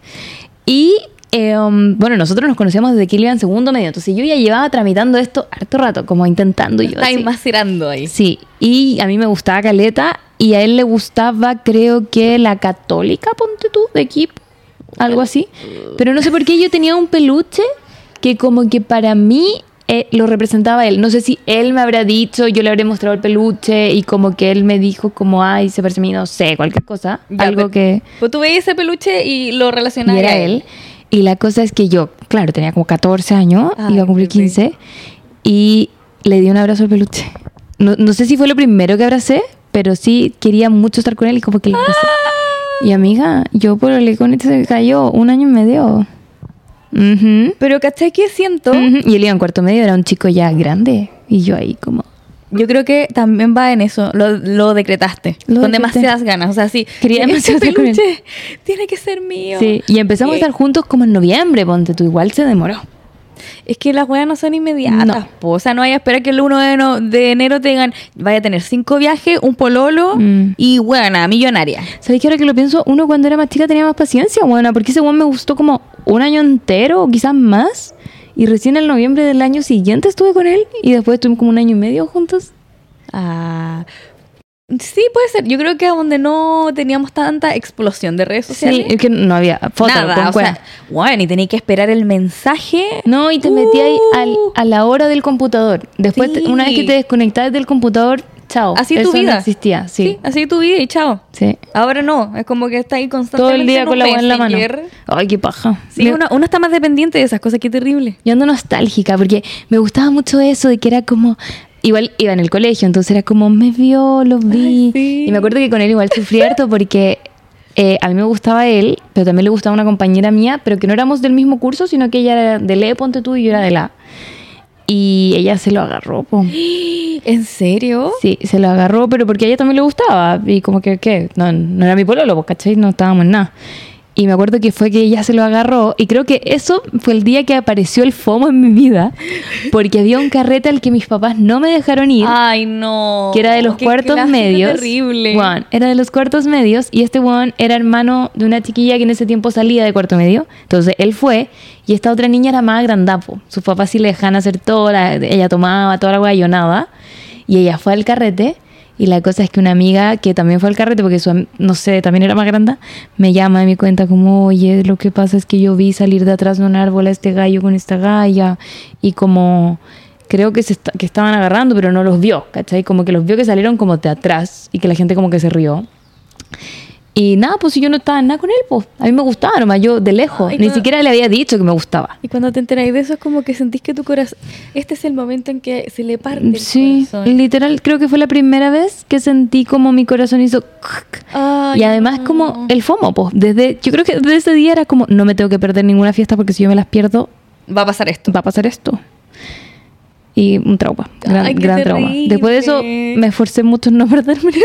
Y, eh, um, bueno, nosotros nos conocíamos desde que él iba en segundo medio, entonces yo ya llevaba tramitando esto harto rato, como intentando yo. Está macerando ahí. Sí, y a mí me gustaba Caleta y a él le gustaba, creo que la católica, ponte tú, de equipo, algo así. Pero no sé por qué yo tenía un peluche que como que para mí eh, lo representaba él. No sé si él me habrá dicho, yo le habré mostrado el peluche y como que él me dijo como, ay, se parece a mí, no sé, cualquier cosa. Ya, algo pero- que... Pues tú veías ese peluche y lo Y relacionabas era él. Y la cosa es que yo, claro, tenía como 14 años, Ay, iba a cumplir qué rico. 15, y le di un abrazo al peluche. No, no sé si fue lo primero que abracé, pero sí quería mucho estar con él y como que le abracé. Y amiga, yo por el con este se cayó un año y medio. Ujú. Pero ¿cachai qué siento? Ujú. Y él iba en cuarto medio, era un chico ya grande. Y yo ahí como... Yo creo que también va en eso. Lo, lo decretaste. Lo con decreté. demasiadas ganas. O sea, sí. Quería demasiado él. peluche tiene que ser mío. Sí, y empezamos a estar juntos como en noviembre, ponte tú, igual se demoró. Es que las weas no son inmediatas. No. po. O sea, no vaya a esperar que el 1 de, no- de enero tengan. Vaya a tener cinco viajes, un pololo Mm. y buena, millonaria. ¿Sabes que ahora que lo pienso? Uno cuando era más chica tenía más paciencia, buena, porque ese weón me gustó como un año entero o quizás más. Y recién en noviembre del año siguiente estuve con él y después estuvimos como un año y medio juntos. Ah. Sí, puede ser. Yo creo que a donde no teníamos tanta explosión de redes sociales. Sí, es que no había fotos nada. o sea, bueno, y tenía que esperar el mensaje. No, y te metí ahí al- Uh. a la hora del computador. Después, Sí. una vez que te desconectabas del computador, chao. Así Eso tu vida. no existía, Sí, sí. así tu vida y chao. Sí. Ahora no, es como que está ahí Todo constantemente. el día con la en la mano. Ay, qué paja. Sí, Me- uno, uno está más dependiente de esas cosas, qué terrible. Yo ando nostálgica porque me gustaba mucho eso de que era como. Igual iba en el colegio, entonces era como, me vio, lo vi. Ay, sí. Y me acuerdo que con él igual sufrí harto porque eh, a mí me gustaba él, pero también le gustaba una compañera mía, pero que no éramos del mismo curso, sino que ella era de Le, ponte tú, y yo era de la. Y ella se lo agarró, po. ¿En serio? Sí, se lo agarró, pero porque a ella también le gustaba. Y como que, ¿qué? No, no era mi pololo, pues, ¿cachai? No estábamos en nada. Y me acuerdo que fue que ella se lo agarró. Y creo que eso fue el día que apareció el FOMO en mi vida. Porque había un carrete al que mis papás no me dejaron ir. Ay, no. que era de los cuartos medios. terrible. Weón, era de los cuartos medios. Y este weón era hermano de una chiquilla que en ese tiempo salía de cuarto medio. Entonces él fue. Y esta otra niña era más grandapo. Sus papás sí le dejaban hacer todo. la- ella tomaba toda la guayonada. Y ella fue al carrete. Y la cosa es que una amiga que también fue al carrete, porque su, no sé, también era más grande, me llama y me cuenta como, oye, lo que pasa es que yo vi salir de atrás de un árbol a este gallo con esta galla. Y como creo que, se que estaban agarrando, pero no los vio, ¿cachai? Como que los vio que salieron como de atrás y que la gente como que se rió. Y nada, pues si yo no estaba en nada con él, pues a mí me gustaba nomás, yo de lejos, Ay, ni siquiera le había dicho que me gustaba. Y cuando te enteráis de eso es como que sentís que tu corazón... Este es el momento en que se le parte el Sí, corazón. literal, creo que fue la primera vez que sentí como mi corazón hizo... Ay, y además no. como el FOMO, pues desde, yo creo que desde ese día era como, no me tengo que perder ninguna fiesta porque si yo me las pierdo, Va a pasar esto. va a pasar esto. Y un trauma, gran, Ay, gran trauma. Después de eso me esforcé mucho en no perderme. *laughs*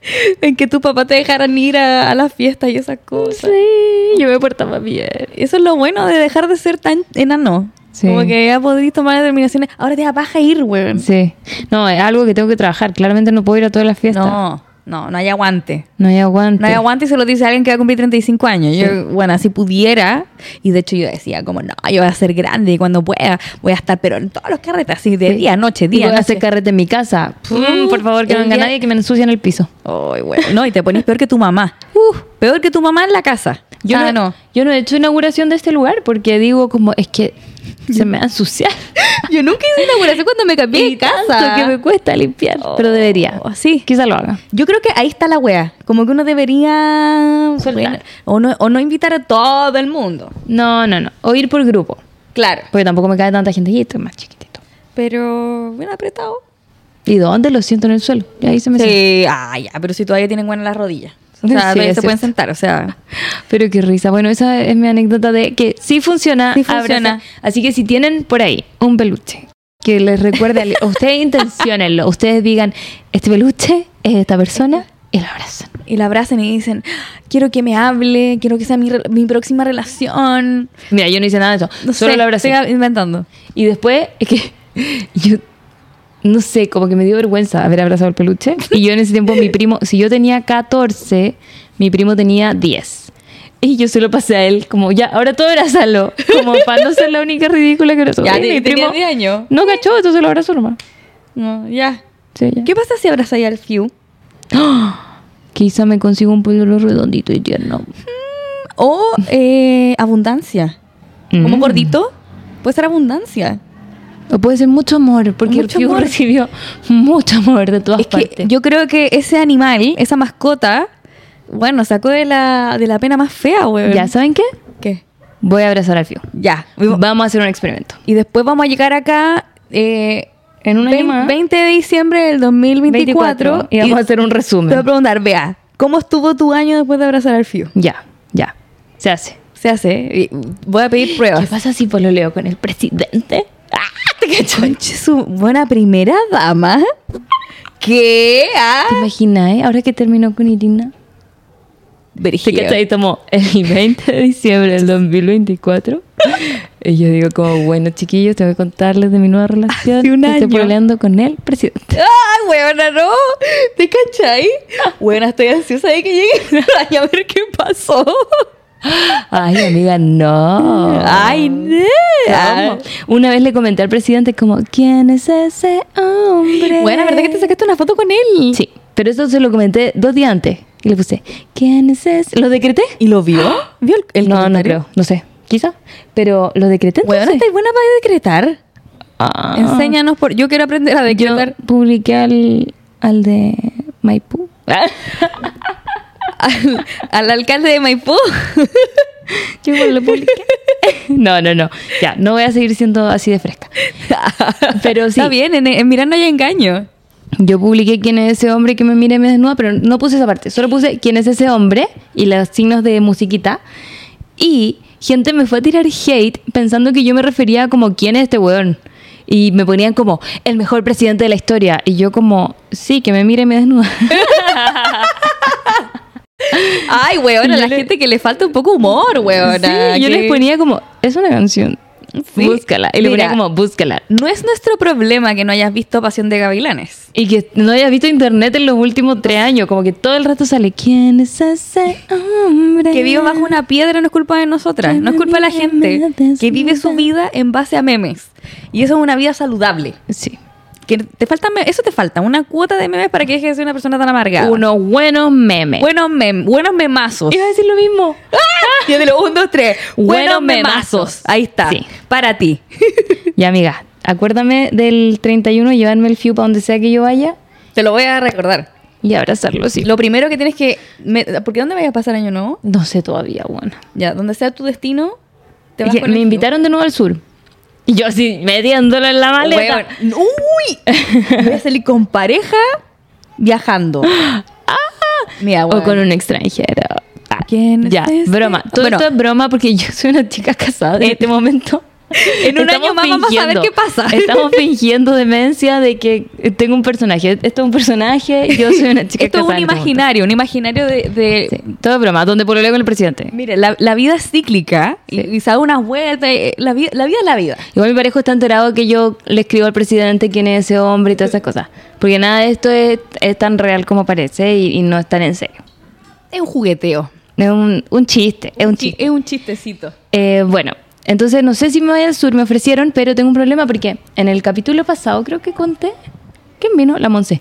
*laughs* en que tu papá te dejaran ir a, a las fiestas y esas cosas. Sí, yo me portaba bien. Eso es lo bueno de dejar de ser tan enano. Sí. Como que ya podéis tomar determinaciones. Ahora te da paja ir, weón. Sí. No, es algo que tengo que trabajar. Claramente no puedo ir a todas las fiestas. No, no, no hay aguante. No hay aguante. No hay aguante y se lo dice alguien que va a cumplir 35 años. Yo, bueno, si pudiera, y de hecho yo decía como, no, yo voy a ser grande y cuando pueda voy a estar, pero en todos los carretes, así de Sí. día, noche, Y día, voy a hacer carrete en mi casa. Mm, por favor, que no venga día- nadie que me ensucian el piso. Ay, bueno. *laughs* No, y te pones peor que tu mamá. Uh, peor que tu mamá en la casa. Yo Ah, no, yo no he hecho inauguración de este lugar porque digo como, es que se me va a ensuciar. *laughs* Yo nunca hice inauguración cuando me cambié de Y tanto casa. que me cuesta limpiar. pero debería. Oh, sí. Quizá lo haga. Yo creo que ahí está la wea. Como que uno debería Soltar. o, no, o no invitar a todo el mundo. No, no, no. O ir por grupo. Claro. Porque tampoco me cae tanta gente y esto es más chiquitito. Pero bien apretado. ¿Y dónde? Lo siento en el suelo. Y ahí se me. Sí, ah, ya, pero si todavía tienen buenas las rodillas. O sea, Sí, se pueden cierto. sentar, o sea. *laughs* Pero qué risa. Bueno, esa es mi anécdota de que sí funciona. Sí funciona. Así que si tienen por ahí un peluche que les recuerde a *laughs* ustedes intenciónenlo. Ustedes digan, este peluche es de esta persona y lo abrazan. Y la abrazan y dicen, quiero que me hable, quiero que sea mi, mi próxima relación. Mira, yo no hice nada de eso. No Solo sé, lo abracé. estoy inventando. Y después, es que *laughs* yo no sé, como que me dio vergüenza haber abrazado el peluche. Y yo en ese tiempo, mi primo, si yo tenía 14, mi primo tenía 10. Y yo se lo pasé a él, como ya, ahora tú abrázalo. Como para no ser la única ridícula que abrazó. Ya, Y te- mi primo 10 años. no cachó, entonces lo abrazó nomás. No, ya. Sí, ya. ¿Qué pasa si abrazáis al Fiu? *gasps* Quizá me consigo un pollo redondito y tierno. O eh, abundancia. Como Mm. gordito, puede ser abundancia. O puede ser mucho amor, porque Mucho amor. recibió mucho amor de todas Es que partes. yo creo que ese animal, esa mascota, bueno, sacó de la, de la pena más fea, güey. ¿Ya saben qué? ¿Qué? Voy a abrazar al Fiu. Ya. Vamos a hacer un experimento. Y después vamos a llegar acá eh, En un año 20, más. 20 de diciembre del 2024. y vamos a hacer un Te voy a resumen. preguntar, vea, ¿cómo estuvo tu año después de abrazar al Fiu? Ya, ya. Se hace. Se hace. y Voy a pedir *gasps* ¿Qué pruebas. pasa si pues lo leo con el presidente? ¡Ah! ¿Te cachai? Conche, su buena primera dama. ¿Qué? Ah, ¿Te imaginas, eh? Ahora que terminó con Irina. ¿Te Brígido. cachai? Tomó el 20 de diciembre del 2024. Y yo digo como, bueno, chiquillos, tengo que contarles de mi nueva relación. Hace un Estoy año. peleando con el presidente. ¡Ay, weona, no! ¿Te cachai? Bueno, estoy ansiosa de que llegue el año a ver qué pasó. Ay, amiga, no. ¡Ay, no! Una vez le comenté al presidente como, ¿quién es ese hombre? Bueno, ¿verdad que te sacaste una foto con él? Sí, pero eso se lo comenté dos días antes. Y le puse, ¿quién es ese? ¿Lo decreté? ¿Y lo vio? ¿Vio el, el no, no comentario? creo, no sé, quizá. Pero lo decreté Bueno, entonces. ¿estás buena para decretar? Ah. Enséñanos, por... yo quiero aprender a Yo decretar. publiqué al, al de Maipú. *laughs* Al, al alcalde de Maipú. *laughs* Yo lo publiqué. *laughs* no, no, no. Ya, no voy a seguir siendo así de fresca. *laughs* Pero sí. Está bien, en, en Miranda no hay engaño. Yo publiqué quién es ese hombre que me mira y me desnuda, pero no puse esa parte. Solo puse quién es ese hombre y los signos de musiquita. Y gente me fue a tirar hate pensando que yo me refería a como quién es este weón. Y me ponían como el mejor presidente de la historia. Y yo como, sí, que me mire y me desnuda. Ay, weona, Yo la le- gente que le falta un poco humor, weona. Sí, yo les ponía como, es una canción. Sí. Búscala. Y le ponía como, búscala. No es nuestro problema que no hayas visto Pasión de Gavilanes. Y que no hayas visto internet en los últimos tres años. Como que todo el rato sale, ¿quién es ese hombre? Que vive bajo una piedra no es culpa de nosotras, no es culpa de la gente que vive su vida en base a memes. Y eso es una vida saludable. Sí. Que te falta eso te falta, una cuota de memes para que dejes de ser una persona tan amargada. Unos buenos memes. buenos mem, buenos memazos. Iba a decir lo mismo. Y de los un, dos, tres. Buenos Buenos memazos. memazos. Ahí está. Sí. Para ti. *laughs* Ya, amiga, acuérdame del 31, llevarme el FIU para donde sea que yo vaya Te lo voy a recordar. y abrazarlo, sí. Lo primero que tienes que. me- ¿Por qué dónde vayas a pasar año nuevo? No sé todavía, bueno. Ya, donde sea tu destino, te vas Es que con me invitaron de nuevo al sur. Y yo así, metiéndolo en la maleta. Weón, ¡Uy! *laughs* Voy a salir con pareja viajando. Mira, O con un extranjero. Ah, ¿Quién es Ya, este? broma. Todo Bueno. esto es broma porque yo soy una chica casada en este momento. En un año más vamos a ver qué pasa. Estamos *laughs* fingiendo demencia de que tengo un personaje. Esto es un personaje yo soy una chica Esto es un imaginario, un imaginario de. de- Sí, todo broma. Donde pololeo con el presidente. Mire, la, la vida es cíclica y, Sí. y se da unas vueltas. y La, vida la vida es la vida. Igual mi parejo está enterado que yo le escribo al presidente quién es ese hombre y todas esas cosas. Porque nada de esto es, es tan real como parece y, y no es tan en serio. Es un jugueteo. Es un, un chiste, es un chiste. Es un chistecito. Eh, bueno, entonces no sé si me voy al sur, me ofrecieron, pero tengo un problema porque en el capítulo pasado creo que conté, ¿quién vino? La Monse,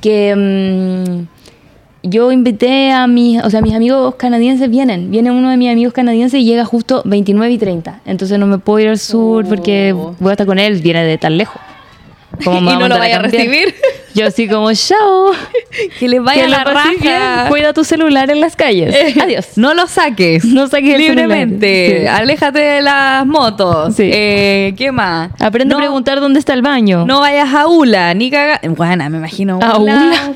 que mm, yo invité a mis, o sea, mis amigos canadienses vienen, viene uno de mis amigos canadienses y llega justo 29 y 30, entonces no me puedo ir al sur porque Oh. voy a estar con él, viene de tan lejos. ¿Cómo *laughs* me Y no lo vaya a recibir. *laughs* Yo así como, chao. *laughs* que les vaya que la pases bien. raja. Cuida tu celular en las calles. Eh, Adiós. No lo saques. No saques libremente. Sí. Aléjate de las motos. Sí. Eh, ¿Qué más? Aprende no, a preguntar dónde está el baño. No vayas a ULA, ni caga. Bueno, me imagino ¿A ULA?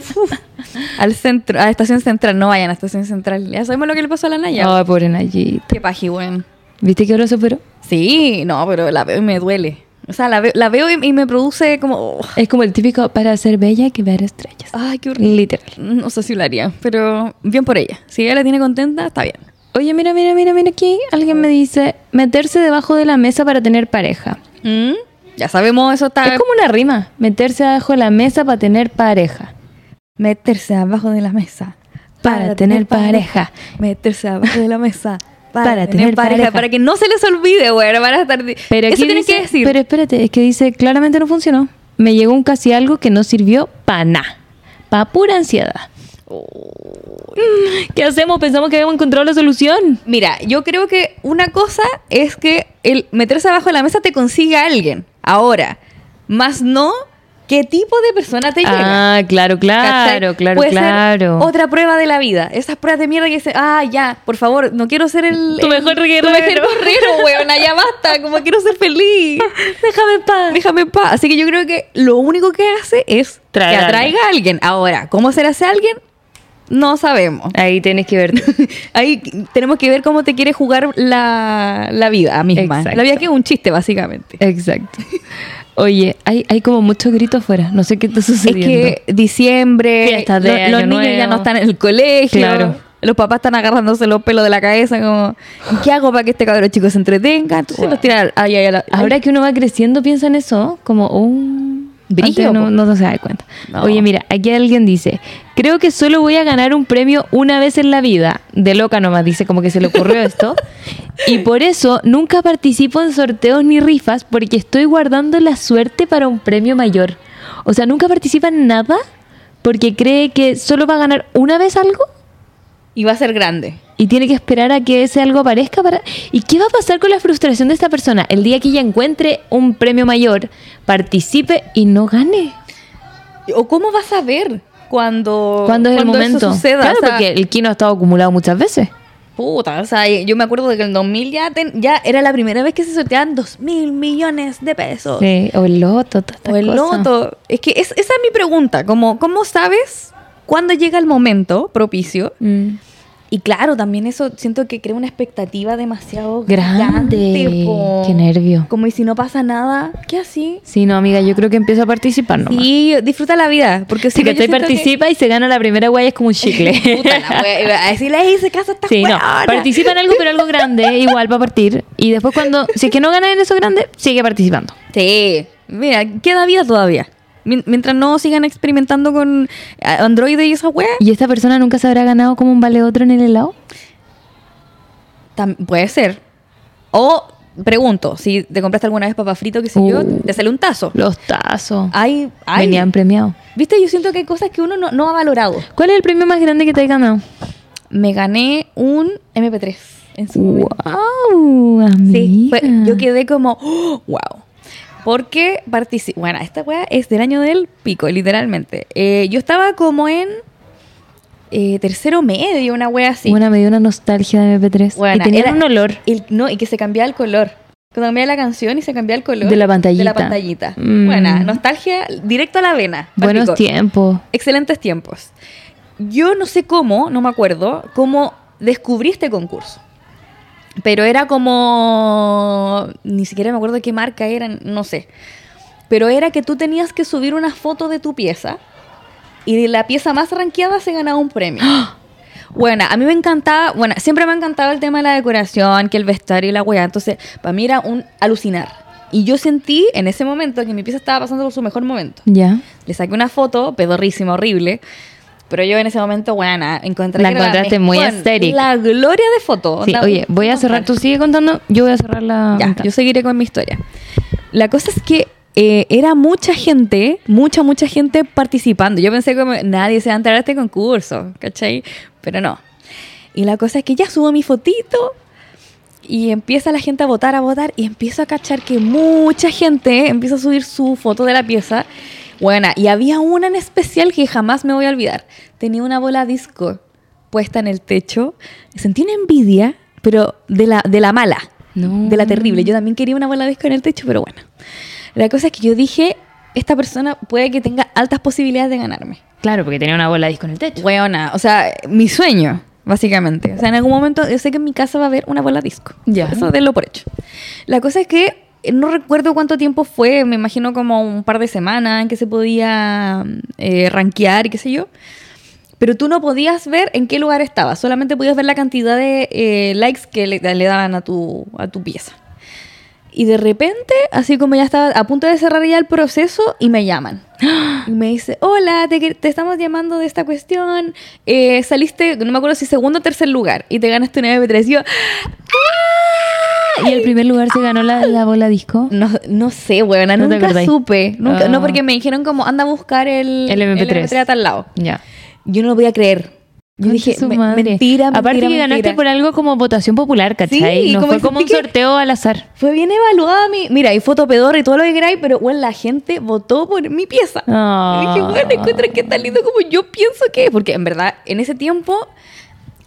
al centro, a Estación Central. No vayan a Estación Central. Ya sabemos lo que le pasó a la Naya. Ay, pobre Nayita. Qué paji, weón. ¿Viste que ahora superó? Sí, no, pero la me duele. O sea, la veo, la veo y, y me produce como. oh, Es como el típico para ser bella hay que ver estrellas. ay, qué horrible. Literal. No sé si lo haría, pero bien por ella. Si ella la tiene contenta, está bien. Oye, mira, mira, mira, mira aquí. Alguien me dice meterse debajo de la mesa para tener pareja. ¿Mm? Ya sabemos, eso está. Es como una rima. Meterse debajo de la mesa para tener pareja. meterse abajo de la mesa. Para tener pareja. Meterse abajo de la mesa. Para tener pareja. Para que no se les olvide, güey. Van a estar. Pero eso tienen dice- que decir. Pero espérate, es que dice claramente no funcionó. Me llegó un casi algo que no sirvió para nada. Para pura ansiedad. ¿Qué hacemos? Pensamos que habíamos encontrado la solución. Mira, yo creo que una cosa es que el meterse abajo de la mesa te consigue a alguien. Ahora, más no qué tipo de persona te llega. Ah, claro, claro, ¿Cachai? claro, Puede ser claro. otra prueba de la vida. Esas pruebas de mierda que dicen, ah, ya, por favor, no quiero ser el. Tu el- mejor Tu guerrero. mejor guerrero, weón. Ya basta, como quiero ser feliz. *laughs* Déjame en paz. Déjame en paz. Así que yo creo que lo único que hace es Traer que atraiga a alguien. Ahora, ¿cómo será ese alguien? No sabemos. Ahí tienes que ver. *laughs* Ahí tenemos que ver cómo te quiere jugar la, la vida misma. Exacto. La vida que es un chiste, básicamente. Exacto. Oye, hay, hay como muchos gritos afuera. No sé qué está Es sucediendo. que diciembre, de lo- los niños ya no están en el colegio. Claro. Los papás están agarrándose los pelos de la cabeza como, ¿qué hago para que este cabrón chico se entretenga? Entonces Wow. los tiran ahí, Ahora que uno va creciendo, piensa en eso como un... Antes no, no se da cuenta. No. Oye, mira, aquí alguien dice, creo que solo voy a ganar un premio una vez en la vida. De loca nomás, dice como que se le ocurrió *laughs* esto. Y por eso nunca participo en sorteos ni rifas porque estoy guardando la suerte para un premio mayor. O sea, nunca participa en nada porque cree que solo va a ganar una vez algo y va a ser grande. y tiene que esperar a que ese algo aparezca para... ¿Y qué va a pasar con la frustración de esta persona? El día que ella encuentre un premio mayor, participe y no gane. ¿O cómo vas a ver cuando, ¿Cuándo es el cuando momento? eso suceda? Claro, O sea, porque el kino ha estado acumulado muchas veces. Puta, o sea, yo me acuerdo de que en el 2000 ya, ten- ya era la primera vez que se sorteaban 2 mil millones de pesos. Sí, o el loto, todas estas O el cosas. loto. Es que es- esa es mi pregunta. Como, ¿Cómo sabes cuándo llega el momento propicio? Mm. Y claro, también eso siento que crea una expectativa demasiado Grande. grande. po. Qué nervio. Como y si no pasa nada, ¿qué así? Sí, no, amiga, yo creo que empieza a participar nomás. Sí, disfruta la vida. Porque si que te siento que- participa y se gana la primera guay es como un chicle. *laughs* Puta la wea, iba a decirle, "Ey, hice caso a esta Sí, no. weona". Participa en algo, pero algo grande, *laughs* igual va a partir. Y después cuando, si es que no gana en eso grande, sigue participando. Sí, mira, queda vida todavía. Mien- Mientras no sigan experimentando con eh, Android y esa wea, ¿Y esta persona nunca se habrá ganado como un vale otro en el helado? tam- puede ser. O pregunto, si te compraste alguna vez papa frito, qué sé yo, Uh. te sale un tazo. Los tazos. Hay, hay. Venían premiados. Viste, yo siento que hay cosas que uno no, no ha valorado. ¿Cuál es el premio más grande que te has ganado? Me gané un MP3 en su momento. ¡Wow! Sí, fue- yo quedé como, *gasps* wow. Porque participé. Bueno, esta weá es del año del pico, literalmente. Eh, yo estaba como en eh, tercero medio, una wea así. Una me dio una nostalgia de MP3. Buena, y tenía era- un olor. El- no, y que se cambiaba el color. Cuando cambiaba la canción y se cambiaba el color. De la pantallita. De la pantallita. Mm. Buena, nostalgia directo a la vena. Buenos tiempos. Excelentes tiempos. Yo no sé cómo, no me acuerdo, cómo descubrí este concurso. Pero era como... Ni siquiera me acuerdo de qué marca era, no sé. Pero era que tú tenías que subir una foto de tu pieza y de la pieza más ranqueada se ganaba un premio. *gasps* Bueno, a mí me encantaba, bueno, siempre me ha encantado el tema de la decoración, que el vestuario y la weá. Entonces, para mí era un alucinar. Y yo sentí en ese momento que mi pieza estaba pasando por su mejor momento. Ya. Le saqué una foto, pedorrísima, horrible. Pero yo en ese momento, buena, encontré La que encontraste muy bueno, aesthetic. La gloria de foto. Sí, oye, voy a cerrar. Tú sigue contando. Yo voy a cerrar la. Ya, yo seguiré con mi historia. La cosa es que eh, era mucha gente, mucha, mucha gente participando. Yo pensé que nadie se va a entrar a este concurso, ¿cachai? Pero no. Y la cosa es que ya subo mi fotito y empieza la gente a votar, a votar y empiezo a cachar que mucha gente empieza a subir su foto de la pieza. Buena, y había una en especial que jamás me voy a olvidar. Tenía una bola disco puesta en el techo. Sentí una envidia, pero de la, de la mala. No. De la terrible. Yo también quería una bola disco en el techo, pero bueno. La cosa es que yo dije, esta persona puede que tenga altas posibilidades de ganarme. Claro, porque tenía una bola de disco en el techo. Weona, o sea, mi sueño, básicamente. O sea, en algún momento yo sé que en mi casa va a haber una bola disco. Ya. Eso denlo por hecho. La cosa es que no recuerdo cuánto tiempo fue, me imagino como un par de semanas en que se podía eh, rankear y qué sé yo. Pero tú no podías ver en qué lugar estaba, solamente podías ver la cantidad de eh, likes que le, le daban a tu, a tu pieza. Y de repente, así como ya estaba a punto de cerrar ya el proceso, y me llaman. *gasps* Y me dice, hola, te, te estamos llamando de esta cuestión. eh, saliste, no me acuerdo si segundo o tercer lugar, y te ganaste un MP3. Y yo, ¿Y el primer lugar se ganó la, la bola disco? no, no sé, weona, ¿No nunca supe. Nunca, Ah. No, porque me dijeron como, anda a buscar el, El MP3. a tal lado. Ya. Yo no lo voy a creer. Yo dije, "Me- mentira, mentira, Aparte que ganaste mentira". por algo como votación popular, ¿cachai? Sí, no como fue como un sorteo al azar. Fue bien evaluada mi... Mira, hay foto pedorra y todo lo que queráis, pero bueno, la gente votó por mi pieza. Ah. Y dije, bueno, encuentro que tan lindo como yo pienso que es. Porque en verdad, en ese tiempo,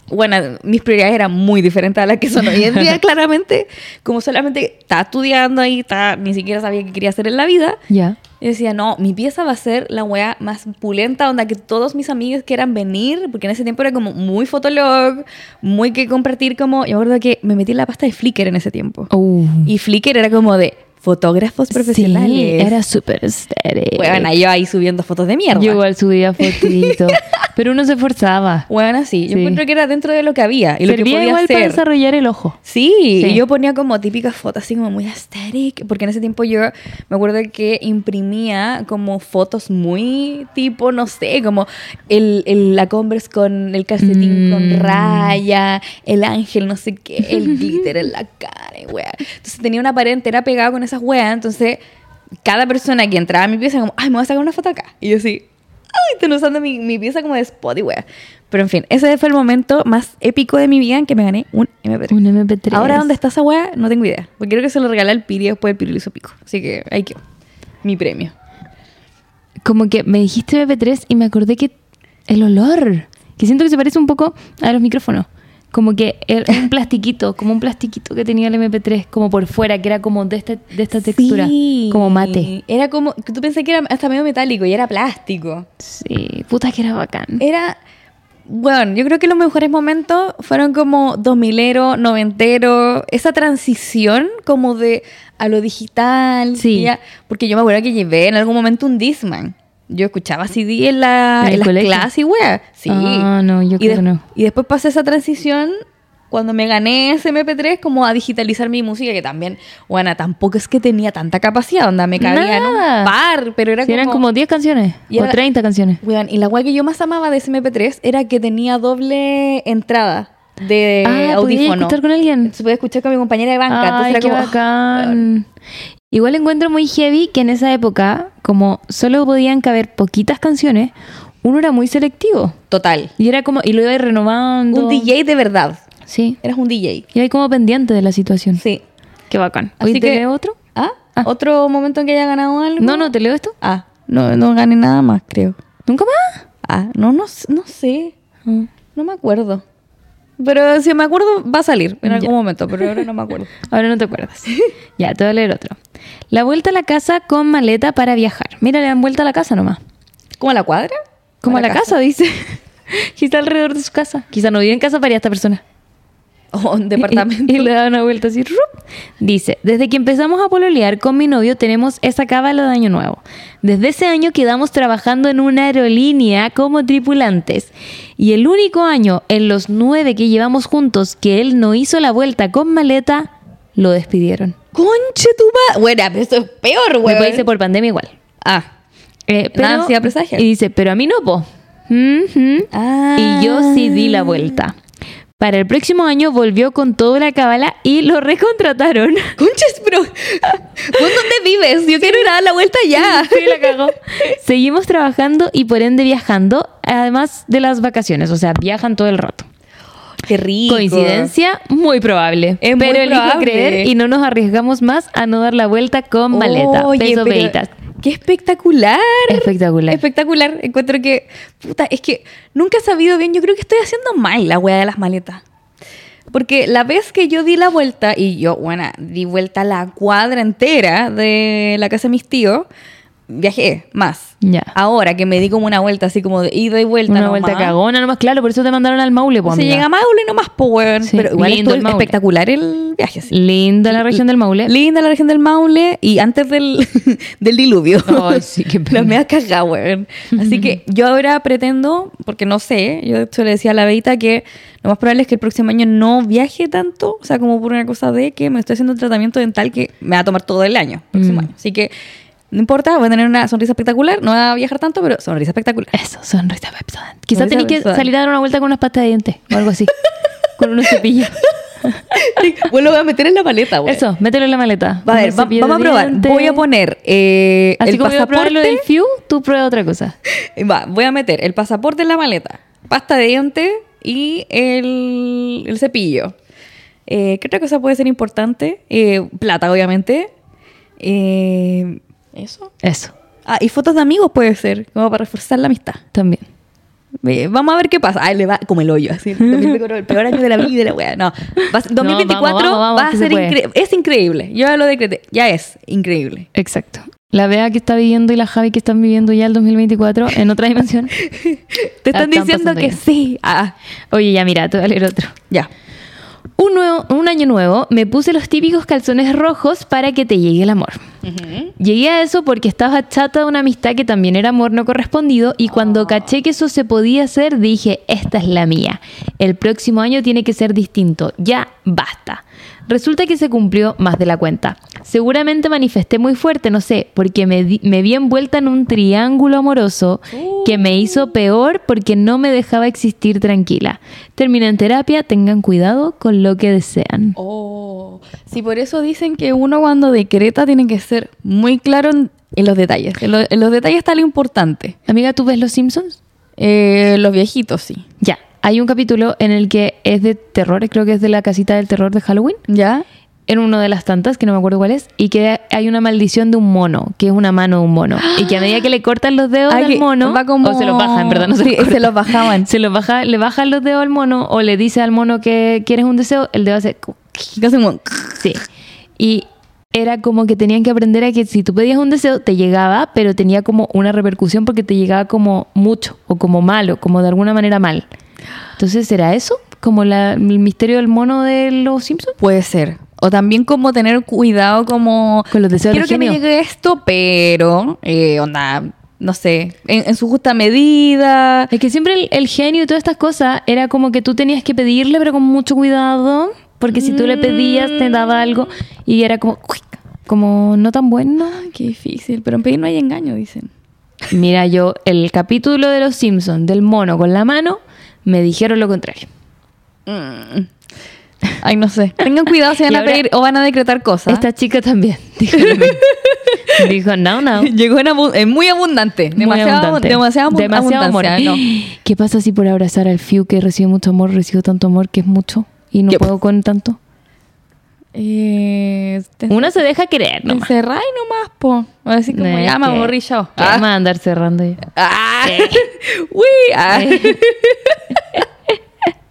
bueno, mis prioridades eran muy diferentes a las que son hoy en día, *laughs* claramente. Como solamente estaba estudiando ahí, estaba, ni siquiera sabía qué quería hacer en la vida. Ya. Y decía, no, mi pieza va a ser la wea más pulenta, onda que todos mis amigos quieran venir, porque en ese tiempo era como muy fotolog, muy que compartir como... Yo me acuerdo que me metí en la pasta de Flickr en ese tiempo. Uh. Y Flickr era como de fotógrafos profesionales. Sí, era súper estéril. Bueno, yo ahí subiendo fotos de mierda. Yo igual subía fotitos. *laughs* pero uno se esforzaba. Bueno, sí. Yo Sí. encuentro que era dentro de lo que había y lo que Servía podía igual para hacer. desarrollar el ojo. Sí, Sí. y yo ponía como típicas fotos así como muy aesthetic, porque en ese tiempo yo me acuerdo que imprimía como fotos muy tipo, no sé, como el, el- la Converse con el calcetín Mm. con raya, el ángel, no sé qué, el *laughs* glitter en la cara, y wea. Entonces tenía una pared entera pegada con esas weas, entonces cada persona que entraba a mi pieza como, ay, me voy a sacar una foto acá. Y yo así, ay, están usando mi, mi pieza como de spot y wea. Pero en fin, ese fue el momento más épico de mi vida en que me gané un MP3. Un MP3. Ahora, ¿dónde está esa weá? No tengo idea. Porque creo que se lo regalé al Piri después el Piri lo hizo pico. Así que ahí quedó. Mi premio. Como que me dijiste MP3 y me acordé que el olor, que siento que se parece un poco a los micrófonos. Como que era un plastiquito, como un plastiquito que tenía el MP3, como por fuera, que era como de, este, de esta textura, Sí. como mate. Era como. Tú pensé que era hasta medio metálico y era plástico. Sí, puta que era bacán. Era. Bueno, yo creo que los mejores momentos fueron como 2000ero, noventero, esa transición como de a lo digital. Sí. ya- porque yo me acuerdo que llevé en algún momento un Disman. Yo escuchaba CD en, la, ¿En en las clases wea. Sí. Ah, no, yo creo que no. y después pasé esa transición cuando me gané ese MP3 como a digitalizar mi música, que también, bueno, tampoco es que tenía tanta capacidad, onda, me cabía en un par, pero era como... eran como 10 canciones Y o era- 30 canciones. Weón, y la weá que yo más amaba de ese MP3 era que tenía doble entrada de ah, ¿podías audífono. escuchar con alguien? Se podía escuchar con mi compañera de banca. Ay, entonces qué era como, weón. bacán. Igual encuentro muy heavy que en esa época, como solo podían caber poquitas canciones, uno era muy selectivo. Total. Y era como, y lo iba a ir renovando. Un DJ de verdad. Sí. Eras un DJ. Y ahí como pendiente de la situación. Sí. Qué bacán. Así ¿Hoy te que- leo otro? ¿Ah? Ah. ¿Otro momento en que haya ganado algo? No, no, ¿te leo esto? Ah, no, no gané nada más, creo. ¿Nunca más? Ah, no, no, no sé. Mm. No me acuerdo. Pero si me acuerdo, va a salir en algún Ya. momento, pero ahora no me acuerdo. *laughs* Ahora no te acuerdas. *laughs* ya, te voy a leer otro. La vuelta a la casa con maleta para viajar. Mira, le dan vuelta a la casa nomás. ¿Cómo a la cuadra? Como ¿O a la casa, dice. *laughs* Quizá alrededor de su casa. Quizá no vive en casa para esta persona. *laughs* O un departamento. Y, y le da una vuelta así. ¡rup! Dice, desde que empezamos a pololear con mi novio tenemos esa cábala de año nuevo. Desde ese año quedamos trabajando en una aerolínea como tripulantes. Y el único año en los nueve que llevamos juntos que él no hizo la vuelta con maleta, lo despidieron. Conche tu ma- Bueno, pero esto es peor, güey. Después dice por pandemia igual. Ah. Eh, presagiar. Y dice, pero a mí no, po. Ujú. Ah. Y yo sí di la vuelta. Para el próximo año volvió con toda la cábala y lo recontrataron. *laughs* Conches, pero. ¿Vos dónde vives? Yo quiero ir a dar la vuelta ya. *laughs* Sí, la cagó. Seguimos trabajando y por ende viajando, además de las vacaciones. O sea, viajan todo el rato. Qué rico. Coincidencia muy probable. Es muy pero elijo probable. creer y no nos arriesgamos más a no dar la vuelta con maleta. Oye, Peso pero. Qué espectacular. Espectacular. Espectacular. Encuentro que, puta, es que nunca he sabido bien. Yo creo que estoy haciendo mal la wea de las maletas. Porque la vez que yo di la vuelta, y yo, bueno, di vuelta la cuadra entera de la casa de mis tíos, viajé más. Ya. Ahora que me di como una vuelta así como de ida y vuelta. Una nomás, vuelta cagona nomás, claro, por eso te mandaron al Maule, pues, Se amiga. llega a Maule nomás, pues, weón. Sí, Pero igual lindo el Maule. espectacular el viaje, así. Linda la región del Maule. Linda la región del Maule y antes del, *laughs* del diluvio. Ay, sí, qué *laughs* pena. Cagada, weón. Así que yo ahora pretendo, porque no sé, yo de hecho le decía a la Beita que lo más probable es que el próximo año no viaje tanto, o sea, como por una cosa de que me estoy haciendo un tratamiento dental que me va a tomar todo el año, próximo Mm. año. Así que no importa, voy a tener una sonrisa espectacular, no voy a viajar tanto, pero sonrisa espectacular. Eso, sonrisa Pepsodent. Quizás tenés que salir a dar una vuelta con unas pastas de dientes o algo así. *laughs* con unos cepillos. *laughs* Bueno, lo voy a meter en la maleta, weón. Eso, mételo en la maleta. A ver, va- vamos a probar. dientes. Voy a poner eh, Así el como iba a probar pasaporte. lo del FIU, tú prueba otra cosa. *laughs* Va, voy a meter el pasaporte en la maleta, pasta de diente y el, el cepillo. Eh, ¿Qué otra cosa puede ser importante? Eh, plata, obviamente. Eh, ¿Eso? Eso, Ah, y fotos de amigos puede ser, como para reforzar la amistad. también. Eh, vamos a ver qué pasa. Ay, le va como el hoyo, así. el 2024, el peor año de la vida, la wea. No, va a ser- 2024 vamos, vamos, vamos, va a se ser increíble. Es increíble. Yo ya lo decreté. Ya es increíble. Exacto. La Bea que está viviendo y la Javi que están viviendo ya el 2024 en otra dimensión. *laughs* Te están están diciendo que sí. Ah, Oye, ya mira, te voy a leer otro. ya. Un, nuevo, un año nuevo, me puse los típicos calzones rojos para que te llegue el amor. Llegué a eso porque estaba chata de una amistad que también era amor no correspondido y cuando caché que eso se podía hacer dije, esta es la mía. El próximo año tiene que ser distinto. Ya basta. Resulta que se cumplió más de la cuenta. Seguramente manifesté muy fuerte, no sé, porque me, di- me vi envuelta en un triángulo amoroso que me hizo peor porque no me dejaba existir tranquila. Terminé en terapia, tengan cuidado con lo que desean. Oh, sí, por eso dicen que uno cuando decreta tiene que ser muy claro en, en los detalles. En, lo- en los detalles está lo importante. Amiga, ¿tú ves Los Simpsons? Eh, los viejitos, sí. Ya, hay un capítulo en el que es de terror, creo que es de la casita del terror de Halloween, ¿Ya? en una de las tantas, que no me acuerdo cuál es, y que hay una maldición de un mono, que es una mano de un mono, y que a medida que le cortan los dedos Ay, al mono, va como- o se los bajan, verdad, no se, *laughs* Sí, los se los bajaban. Se los baja, le bajan los dedos al mono, o le dice al mono que quieres un deseo, el dedo hace... Sí. Y era como que tenían que aprender a que si tú pedías un deseo, te llegaba, pero tenía como una repercusión porque te llegaba como mucho, o como malo, como de alguna manera mal. Entonces, ¿será eso? Como la- el misterio del mono de los Simpsons. Puede ser. O también como tener cuidado como... Con los deseos Quiero que me llegue esto, pero... Eh, onda, no sé, en, en su justa medida. Es que siempre el, el genio y todas estas cosas era como que tú tenías que pedirle, pero con mucho cuidado, porque si tú le pedías, te daba algo, y era como, ¡cuic! como no tan bueno. Qué difícil. Pero en pedir no hay engaño, dicen. Mira, yo, el capítulo de los Simpsons del mono con la mano, me dijeron lo contrario. Mm. Ay, no sé. Tengan cuidado si *laughs* van Y a pedir o van a decretar cosas. Esta chica también *laughs* dijo no, no. *laughs* Llegó en, abu- en muy abundante. Demasiado, abundante. demasiado, abu- Demasiado amor. no. *gasps* ¿Qué pasa si por abrazar al Fiu que recibe mucho amor, recibo tanto amor que es mucho y no puedo con tanto? Eh, Una se deja querer te nomás. encerráis nomás, po. Así como No, ya me aburrí yo. ¿Qué Ah. vamos a andar cerrando ya? Ah. Eh. Uy, ah.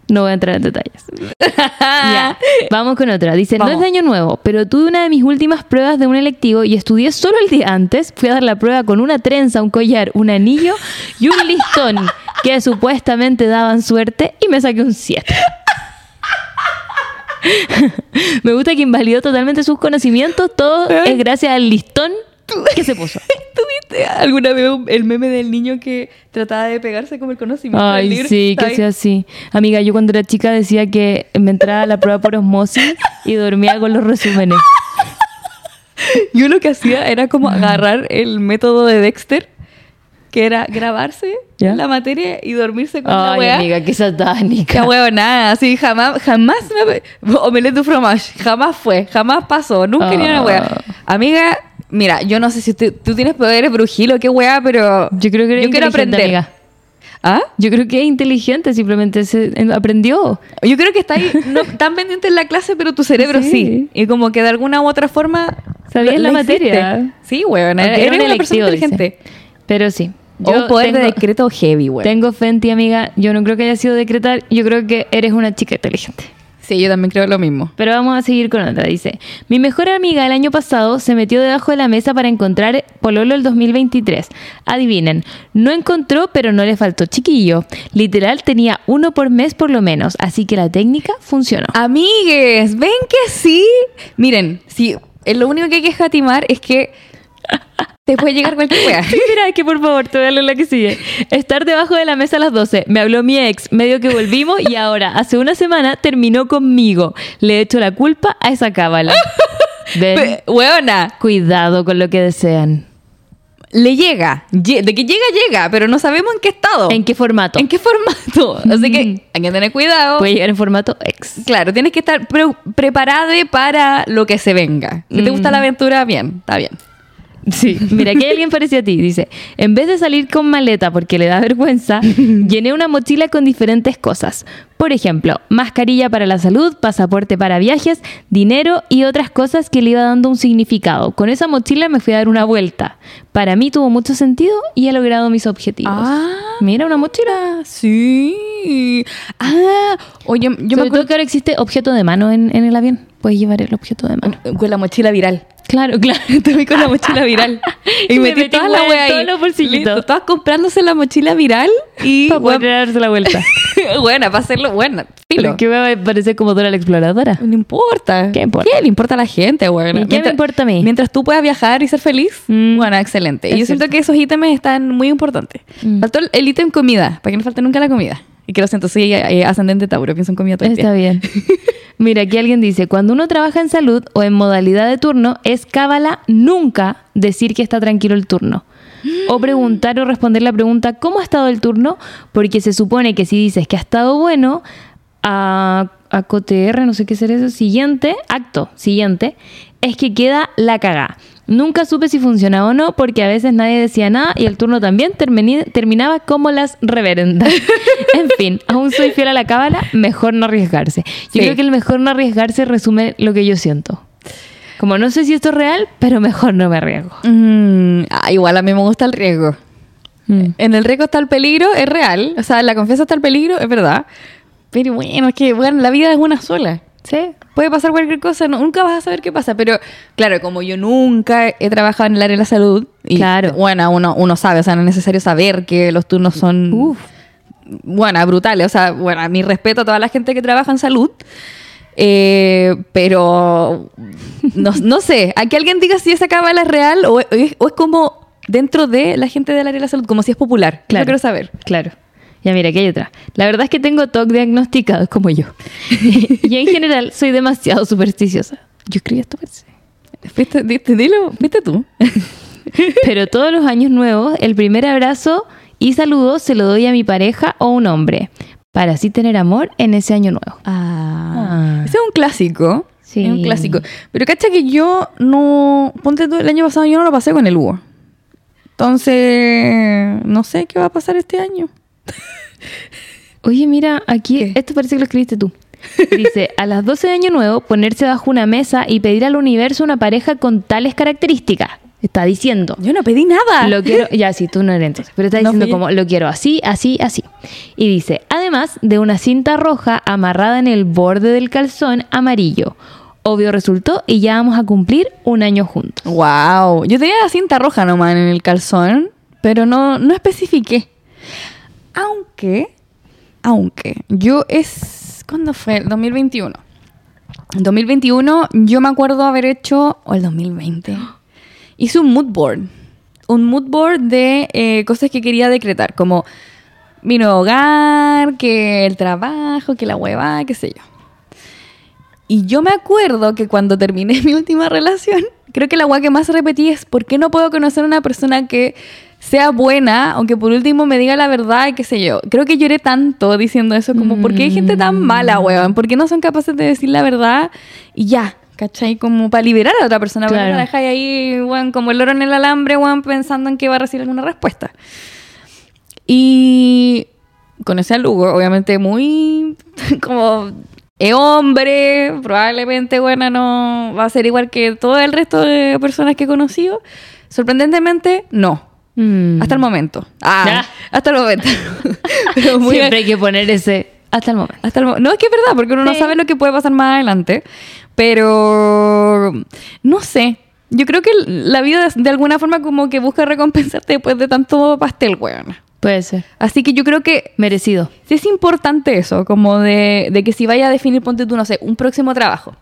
No voy a entrar en detalles. *laughs* *laughs* Vamos con otra. Dice, no es de año nuevo, pero tuve una de mis últimas pruebas de un electivo y estudié solo el día antes. Fui a dar la prueba con una trenza, un collar, un anillo y un listón que supuestamente daban suerte y me saqué un 7. *laughs* me gusta que invalidó totalmente sus conocimientos. Todo ¿Eh? es gracias al listón que se puso. *laughs* ¿Tuviste alguna vez el meme del niño que trataba de pegarse como el conocimiento del Ay, libro? sí, que sea así. Amiga, yo cuando era chica decía que me entraba a la prueba por osmosis y dormía con los resúmenes. *laughs* Yo lo que hacía era como agarrar el método de Dexter, que era grabarse ¿Ya? la materia y dormirse con la wea. amiga, qué satánica. Qué huevo, nada, así jamás, jamás me... Omelette du fromage, jamás fue, jamás pasó, nunca ni una Ah. wea. Amiga, mira, yo no sé si tú, tú tienes poderes brujil o qué wea, pero Yo creo que eres yo quiero aprender. amiga. ¿Ah? Yo creo que es inteligente, simplemente se aprendió. Yo creo que está ahí no tan pendiente en la clase, pero tu cerebro sí. Sí. Y como que de alguna u otra forma... Sabías la materia. Sí, weón. Eres era un una persona dice. inteligente. Pero sí. O un poder de tengo- decreto heavy, weón. Tengo fe en ti, amiga. Yo no creo que haya sido decretar. Yo creo que eres una chica inteligente. Sí, yo también creo lo mismo. Pero vamos a seguir con otra. Dice, mi mejor amiga el año pasado se metió debajo de la mesa para encontrar Pololo el 2023. Adivinen, no encontró, pero no le faltó chiquillo. Literal tenía uno por mes por lo menos, así que la técnica funcionó. Amigues, ven que sí. Miren, sí, eh, lo único que hay que escatimar es que te puede llegar cualquier wea. *laughs* Mira, que por favor, te voy a leer la que sigue. Estar debajo de la mesa a las 12. Me habló mi ex, medio que volvimos y ahora, hace una semana, terminó conmigo. Le echo la culpa a esa cábala. *laughs* Weona, cuidado con lo que desean. le llega. Lle- De que llega, llega, pero no sabemos en qué estado. ¿En qué formato? ¿En qué formato? *laughs* Así que hay que tener cuidado. Puede llegar en formato ex. Claro, tienes que estar pre- preparado para lo que se venga. Si te gusta Mm. la aventura, bien, está bien. Sí, mira, aquí hay alguien parecido a ti. Dice, en vez de salir con maleta porque le da vergüenza, *laughs* llené una mochila con diferentes cosas. Por ejemplo, mascarilla para la salud, pasaporte para viajes, dinero y otras cosas que le iba dando un significado. Con esa mochila me fui a dar una vuelta. Para mí tuvo mucho sentido y he logrado mis objetivos. Ah, Mira, una mochila. sí. Ah, oye, yo me todo acuerdo que ahora existe objeto de mano en, en el avión. Puedes llevar el objeto de mano. con la mochila viral. Claro, *laughs* claro. Vi con la mochila viral. Y, *laughs* Y me metí, metí toda la wea ahí. todos los bolsillitos. Listo, Todas comprándose la mochila viral y *laughs* Para poder darse la vuelta. buena, para hacerlo buena. Filo. Que me parece como Dora la exploradora. No importa. ¿Qué importa? le importa a la gente, bueno? ¿Y qué me importa a mí? Mientras tú puedas viajar y ser feliz, Mm. bueno, excelente. Es Y yo siento cierto. que esos ítems están muy importantes. Mm. Faltó el ítem comida, para que no falte nunca la comida. Y que lo siento, soy eh, ascendente Tauro, pienso en comida todo el Está bien. *laughs* Mira, aquí alguien dice, cuando uno trabaja en salud o en modalidad de turno, es cábala nunca decir que está tranquilo el turno. O preguntar o responder la pregunta, ¿cómo ha estado el turno? Porque se supone que si dices que ha estado bueno, a, a COTR, no sé qué será eso, siguiente, acto siguiente, es que queda la cagá. Nunca supe si funcionaba o no, porque a veces nadie decía nada y el turno también terminaba como las reverendas. *laughs* en fin, aún soy fiel a la cábala, mejor no arriesgarse. Yo Sí. creo que el mejor no arriesgarse resume lo que yo siento. Como no sé si esto es real, pero mejor no me arriesgo. Mm, ah, igual a mí me gusta el riesgo. Mm. En el riesgo está el peligro, es real. O sea, en la confianza está el peligro, es verdad. Pero bueno, es que bueno, la vida es una sola. Sí. Puede pasar cualquier cosa, no- nunca vas a saber qué pasa, pero claro, como yo nunca he trabajado en el área de la salud, y Claro. bueno, uno, uno sabe, o sea, no es necesario saber que los turnos son, Uf. bueno, brutales, o sea, bueno, mi respeto a toda la gente que trabaja en salud, eh, pero no, no sé, a que alguien diga si esa cábala es real o es, o es como dentro de la gente del área de la salud, como si es popular, Claro. yo quiero saber. Claro. Ya mira, aquí hay otra. La verdad es que tengo TOC diagnosticado como yo. *laughs* y en general soy demasiado supersticiosa. Yo escribí esto, parece. ¿Fuiste, diste- dilo, ¿fuiste tú? *laughs* Pero todos los años nuevos, el primer abrazo y saludo se lo doy a mi pareja o un hombre. Para así tener amor en ese año nuevo. Ah. Ah. Ese es un clásico. Sí. Es un clásico. Pero cacha que yo no. Ponte tú, el año pasado yo no lo pasé con el Hugo. Entonces. No sé qué va a pasar este año. Oye, mira, aquí, ¿Qué? esto parece que lo escribiste tú. *laughs* Dice, a las 12 de año nuevo, ponerse bajo una mesa y pedir al universo una pareja con tales características. Está diciendo. Yo no pedí nada. Lo quiero, *laughs* ya sí, tú no eres entonces, pero está diciendo como lo quiero así, así, así. Y dice, además de una cinta roja amarrada en el borde del calzón amarillo. Obvio resultó y ya vamos a cumplir un año juntos. Wow. Yo tenía la cinta roja nomás en el calzón, pero no, no especifiqué. Aunque. Aunque. Yo es. ¿Cuándo fue? El 2021. En 2021 yo me acuerdo haber hecho. O el 2020. Hice un mood board. Un mood board de eh, cosas que quería decretar. Como mi nuevo hogar, que el trabajo, que la hueva, qué sé yo. Y yo me acuerdo que cuando *laughs* terminé mi última relación, creo que la guay que más repetí es ¿por qué no puedo conocer a una persona que sea buena, aunque por último me diga la verdad y qué sé yo? Creo que lloré tanto diciendo eso, como ¿por qué hay gente tan mala, weón? ¿Por qué no son capaces de decir la verdad? Y ya, ¿cachai? Como para liberar a la otra persona, porque Claro. no la dejáis ahí, weón, como el oro en el alambre, weón, pensando en que va a recibir alguna respuesta. Y conocí a Lugo, obviamente muy *laughs* como es hombre, probablemente, bueno, no va a ser igual que todo el resto de personas que he conocido. Sorprendentemente, no. Mm. Hasta el momento. Ah, hasta el momento. *laughs* Pero muy- Siempre hay que poner ese hasta el momento. hasta el mo- no, es que es verdad, porque uno no sabe lo que puede pasar más adelante. Pero no sé. Yo creo que la vida de alguna forma como que busca recompensarte después de tanto pastel, weón. Puede ser. Así que yo creo que Merecido. sí es importante eso, como de, de que si vaya a definir, ponte tú, no sé, un próximo trabajo.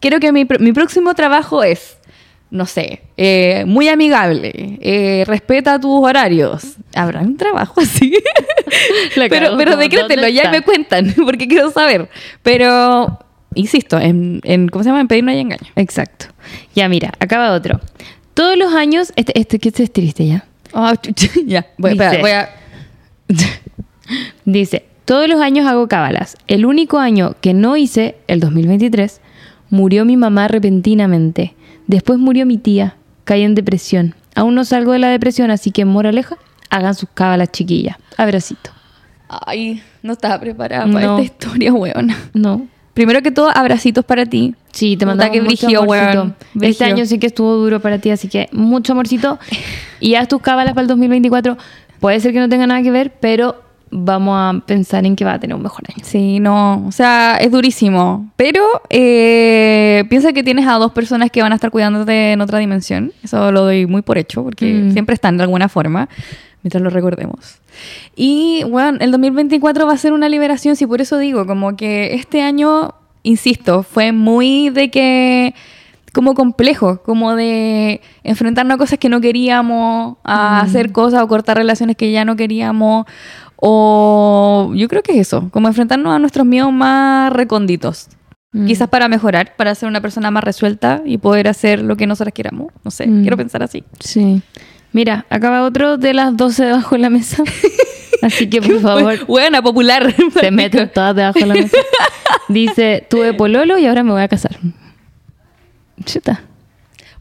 Quiero que mi, mi próximo trabajo es, no sé, eh, muy amigable, eh, respeta tus horarios. ¿Habrá un trabajo así? *laughs* Pero pero ¿dónde ya me cuentan, *laughs* porque quiero saber. Pero, insisto, en, en ¿cómo se llama? En pedir no hay engaño. Exacto. Ya, mira, acaba otro. Todos los años, este, este que este es triste ya. Ah, *laughs* ya, voy, Dice- espera, voy a... Dice, todos los años hago cábalas. El único año que no hice, el 2023, murió mi mamá repentinamente. Después murió mi tía, caí en depresión. Aún no salgo de la depresión, así que moraleja, hagan sus cábalas chiquillas. Abracito. Ay, no estaba preparada para esta historia, weona. No. Primero que todo, abracitos para ti. Sí, te mandamos brígido, amorcito. weón. Este año sí que estuvo duro para ti, así que mucho amorcito. *laughs* Y haz tus cábalas para el 2024. Puede ser que no tenga nada que ver, pero vamos a pensar en que va a tener un mejor año. Sí, no, o sea, es durísimo. Pero eh, piensa que tienes a dos personas que van a estar cuidándote en otra dimensión. Eso lo doy muy por hecho, porque Mm. siempre están de alguna forma, mientras lo recordemos. Y bueno, el 2024 va a ser una liberación, sí, por eso digo, como que este año, insisto, fue muy de que como complejo, como de enfrentarnos a cosas que no queríamos, a hacer cosas o cortar relaciones que ya no queríamos, o yo creo que es eso, como enfrentarnos a nuestros miedos más recónditos. Mm. Quizás para mejorar, para ser una persona más resuelta y poder hacer lo que nosotras queramos. No sé, Mm. quiero pensar así. Sí. Mira, acaba otro de las 12 debajo de la mesa. *laughs* Así que por favor, Buena, popular. se meten todas debajo de la mesa. *laughs* Dice, tuve pololo y ahora me voy a casar. Chuta.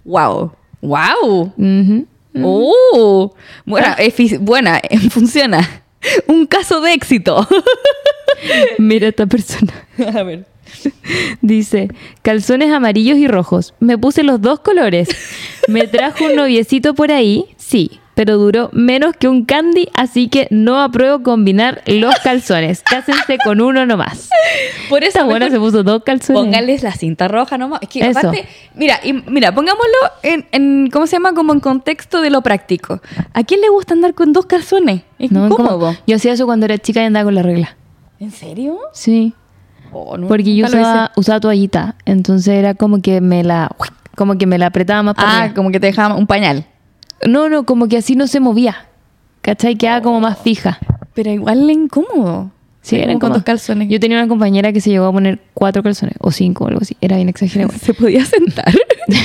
Wow. Wow. Oh, buena, efi- buena, eh, funciona. Un caso de éxito. *laughs* Mira esta persona. *laughs* A ver. Dice, calzones amarillos y rojos. Me puse los dos colores. Me trajo un noviecito por ahí, sí, pero duró menos que un candy, así que no apruebo combinar los *laughs* calzones. Cásense con uno nomás. Por eso buena se puso dos calzones. póngales la cinta roja nomás. Es que Eso. aparte, mira, y- mira, pongámoslo en, en, ¿cómo se llama? Como en contexto de lo práctico. ¿A quién le gusta andar con dos calzones? Es No, incómodo. Yo hacía eso cuando era chica y andaba con la regla. ¿En serio? Sí. Oh, no, Porque yo usaba, usaba toallita. Entonces era como que me la como que me la apretaba más para Ah, como que te dejaba un pañal. No, no, como que así no se movía. ¿Cachai? Quedaba como más fija. Pero igual le incómodo. Sí, eran dos calzones. Yo tenía una compañera que se llegó a poner cuatro calzones, o cinco, o algo así. Era bien exagerado. *laughs* se podía sentar.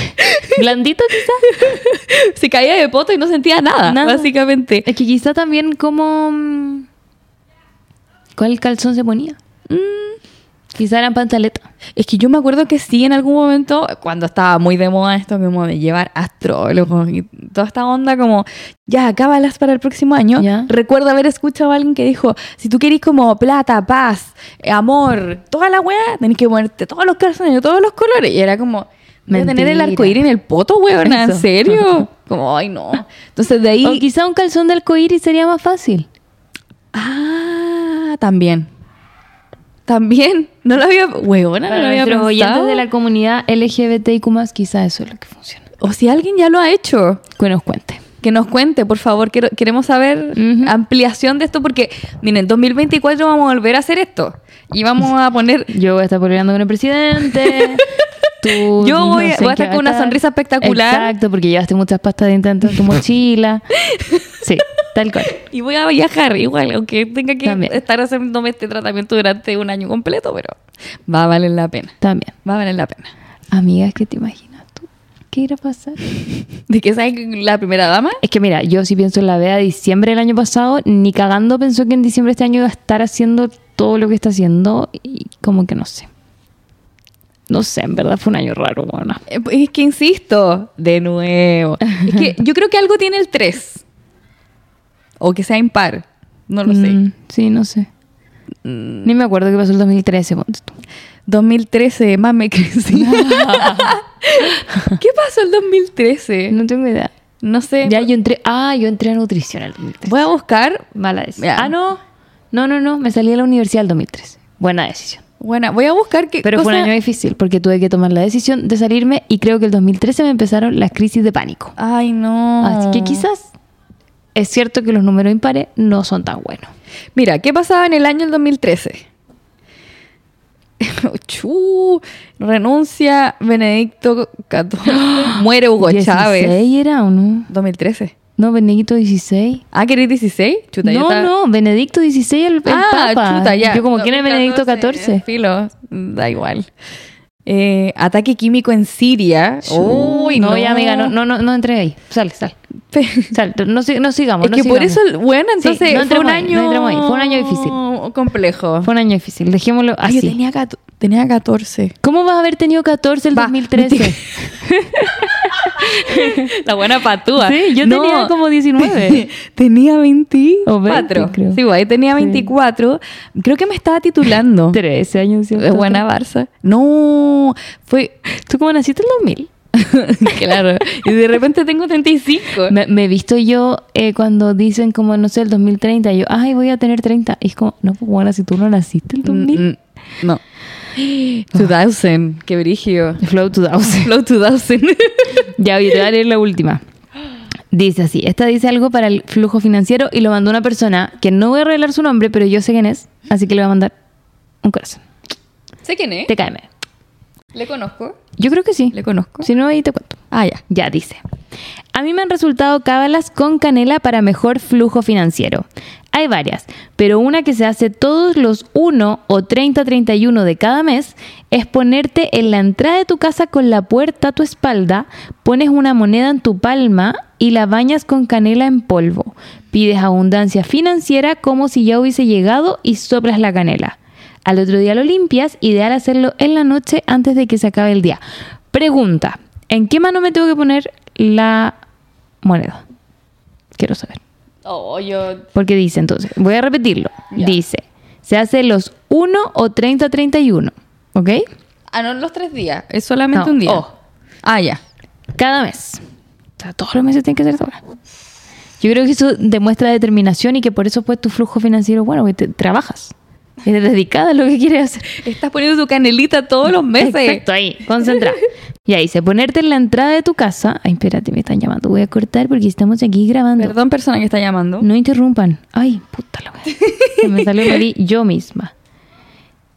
*laughs* Blandito quizás. *laughs* se caía de poto y no sentía nada, Nada. básicamente. Es que quizá también como... mm, ¿Cuál calzón se ponía? Mm, Quizá eran pantaletas. Es que yo me acuerdo que sí, en algún momento, cuando estaba muy de moda esto, como de llevar astrólogos y toda esta onda, como, ya, cábalas para el próximo año. Ya. Recuerdo haber escuchado a alguien que dijo, si tú querís como plata, paz, eh, amor, toda la weá, tenés que ponerte todos los calzones todos los colores. Y era como, voy a tener el arcoíris en el poto, weona, ¿en serio? *laughs* Como, ay, no. Entonces de ahí... O quizá un calzón de arcoíris sería más fácil. Ah, también. También. No lo había... Weona, no lo había nuestros oyentes pensado. de la comunidad LGBTIQ+, quizá eso es lo que funciona. O si alguien ya lo ha hecho, Que nos cuente. que nos cuente, por favor. Quiero- queremos saber ampliación de esto porque, miren, en 2024 vamos a volver a hacer esto. Y vamos a poner... Yo voy a estar peleando con el presidente. *laughs* Tú, Yo voy a- sé voy a qué estar con una sonrisa espectacular. Exacto, porque llevaste muchas pastas de en tu mochila. *laughs* Sí, tal cual. Y voy a viajar igual, aunque tenga que También. estar haciéndome este tratamiento durante un año completo, pero va a valer la pena. También. Va a valer la pena. Amigas, ¿qué te imaginas tú? ¿Qué irá a pasar? *laughs* ¿De qué sabes la primera dama? Es que mira, yo si pienso en la Bea de diciembre del año pasado, ni cagando pensó que en diciembre de este año iba a estar haciendo todo lo que está haciendo y como que no sé. No sé, en verdad fue un año raro, bueno. Es que insisto, de nuevo. Es que *laughs* yo creo que algo tiene el 3. O que sea impar. No lo sé. Mm, sí, no sé. Ni me acuerdo qué pasó el 2013, ponte tú. 2013, más me crecí. *laughs* ¿Qué pasó el 2013? No tengo idea. No sé. Ya yo entré. Ah, yo entré a nutrición el 2013. Voy a buscar. Mala decisión. Ah, no. No, no, no. Me salí de la universidad el 2013. Buena decisión. Bueno, voy a buscar qué Pero fue un cosa- año difícil porque tuve que tomar la decisión de salirme y creo que el 2013 me empezaron las crisis de pánico. Ay, no. Así que quizás es cierto que los números impares no son tan buenos. Mira, ¿qué pasaba en el año del 2013? *laughs* Chu, renuncia Benedicto XIV. *gasps* Muere Hugo 16 Chávez. era o no? 2013. No, Benedicto 16. Ah, ¿querés 16? Chuta, yo No, no, Benedicto 16 el, el Ah, Papa. chuta, ya. Yo como, ¿quién es Benedicto 2014? 14? Filo, da igual. Eh, ataque químico en Siria. Uy, no, ya amiga, no, no, no, no entré ahí. Sal, sal. Sal, no, no sigamos. Es no que por sigamos. eso, bueno, Sí, entonces no fue un ahí, año... no ahí. Fue un año difícil. complejo. Fue un año difícil, dejémoslo Ay, así. yo tenía, tenía 14. ¿Cómo vas a haber tenido 14 el Va, 2013? *laughs* La buena patúa. Sí, yo tenía como 19. *laughs* tenía 24. O 20, creo. Sí, güey, tenía Sí. 24. Creo que me estaba titulando. *laughs* 13 años. Es buena Barça. No, fue... ¿Tú cómo naciste el 2000? *laughs* claro. Y de repente tengo 35. Me, me he visto yo eh, cuando dicen como, no sé, el 2030. Yo, ay, voy a tener 30. Y es como, no, pues bueno, si tú no naciste el 2000. Mm, mm, No. *gasps* 2000, qué brigio. Flow 2000. Flow 2000. *laughs* ya, oye, te voy a leer la última. Dice así, esta dice algo para el flujo financiero y lo mandó una persona que no voy a revelar su nombre, pero yo sé quién es, así que le voy a mandar un corazón. ¿Sé quién es? Te caeme. ¿Le conozco? Yo creo que sí. ¿Le conozco? Si no, ahí te cuento. Ah, ya. Ya dice. A mí me han resultado cábalas con canela para mejor flujo financiero. Hay varias, pero una que se hace todos los 1 o 30-31 de cada mes es ponerte en la entrada de tu casa con la puerta a tu espalda, pones una moneda en tu palma y la bañas con canela en polvo. Pides abundancia financiera como si ya hubiese llegado y soplas la canela. Al otro día lo limpias, ideal hacerlo en la noche antes de que se acabe el día. Pregunta, ¿en qué mano me tengo que poner la moneda? Quiero saber. Oh, yo... Porque dice entonces, voy a repetirlo. Dice, se hace los 1 o 30-31, ¿ok? Ah, no, los tres días. Es solamente No, un día. oh. Ah, ya. Cada mes. O sea, todos los meses tienen que ser ahora. Yo creo que eso demuestra determinación y que por eso pues tu flujo financiero, bueno, que te- trabajas. Eres dedicada a lo que quieres hacer. Estás poniendo tu canelita todos los meses. Exacto, ahí, concentra. *laughs* Y ahí dice, ponerte en la entrada de tu casa. Ay, espérate, me están llamando. Voy a cortar porque estamos aquí grabando. Perdón, persona que está llamando. No interrumpan. Ay, puta la wea. Se me salió Mari yo misma.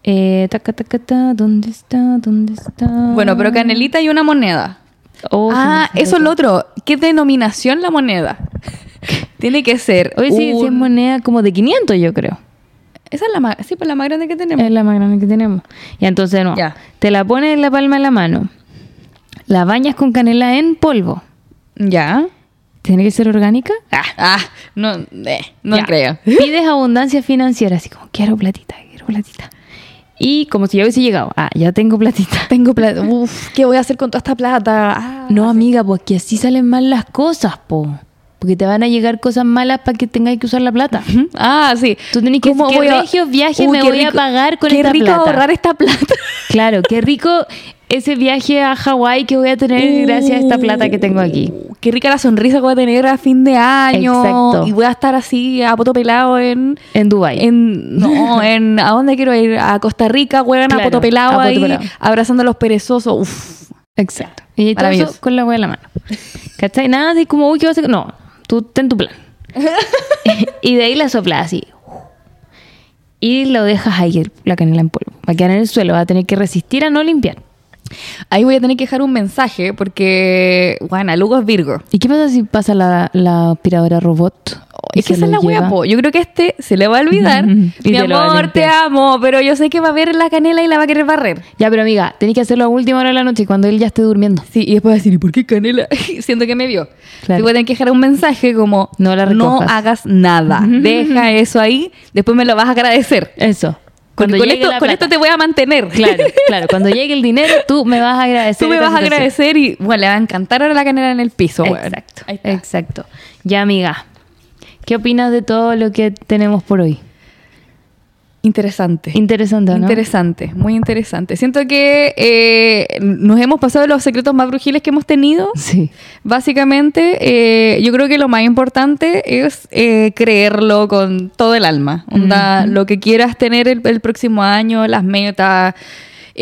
Eh, taca, taca, ta, ¿dónde está? ¿Dónde está? Bueno, pero canelita y una moneda. Oh, me ah, eso es lo otro. ¿Qué denominación la moneda? *laughs* Tiene que ser. Hoy sí, sí es un- moneda como de 500, yo creo. Esa es la más, sí, pues la más grande que tenemos. Es la más grande que tenemos. Y entonces no. Ya. Te la pones en la palma de la mano. La bañas con canela en polvo. Ya. ¿Tiene que ser orgánica? Ah, ah, no, eh, no Ya. creo. *laughs* Pides abundancia financiera, así como, quiero platita, quiero platita. Y como si ya hubiese llegado, ah, ya tengo platita. *laughs* Tengo plata. Uf, ¿qué voy a hacer con toda esta plata? Ah. No, amiga, pues que así salen mal las cosas, po. Porque te van a llegar cosas malas para que tengáis que usar la plata. Ah, sí. Tú tenés que ¿Cómo ¿qué voy a- me qué voy a rico- pagar con qué esta rico plata? ahorrar esta plata. *laughs* Claro, qué rico ese viaje a Hawái que voy a tener gracias a esta plata que tengo aquí. Uh, Qué rica la sonrisa que voy a tener a fin de año. Exacto. Y voy a estar así a poto pelado en... En Dubai. En, no, *laughs* en... ¿A dónde quiero ir? A Costa Rica, juegan Claro, a poto pelado a ahí, pelado. abrazando a los perezosos. Uf. Exacto. Y todo eso con la hueá en la mano. ¿Cachai? Nada de como, uy, ¿qué vas a hacer? No, tú ten tu plan. *laughs* y de ahí la soplas así. Y lo dejas ahí, la canela en polvo. Va a quedar en el suelo, va a tener que resistir a no limpiar. Ahí voy a tener que dejar un mensaje porque, bueno, Lugo es Virgo. ¿Y qué pasa si pasa la, la aspiradora robot? Es que esa es la wea, po. Yo creo que este se le va a olvidar. *laughs* Y Mi te amor, te amo, pero yo sé que va a ver la canela y la va a querer barrer. Ya, pero amiga, tenés que hacerlo a última hora de la noche cuando él ya esté durmiendo. Sí, y después va a decir, ¿y por qué canela? *laughs* Siento que me vio. Claro. Sí, voy a tener que dejar un mensaje como, No la recojas. hagas nada. *laughs* Deja eso ahí, después me lo vas a agradecer. Eso. Cuando con, esto, con esto te voy a mantener. Claro, claro. Cuando llegue el dinero, tú me vas a agradecer. Tú me vas a agradecer y, bueno, le va a encantar ahora la canela en el piso. Exacto, exacto. Ya, amiga. ¿Qué opinas de todo lo que tenemos por hoy? Interesante. Interesante, ¿no? Interesante, muy interesante. Siento que eh, nos hemos pasado los secretos más brujiles que hemos tenido. Sí. Básicamente, eh, yo creo que lo más importante es eh, creerlo con todo el alma. Onda. Lo que quieras tener el, el próximo año, las metas,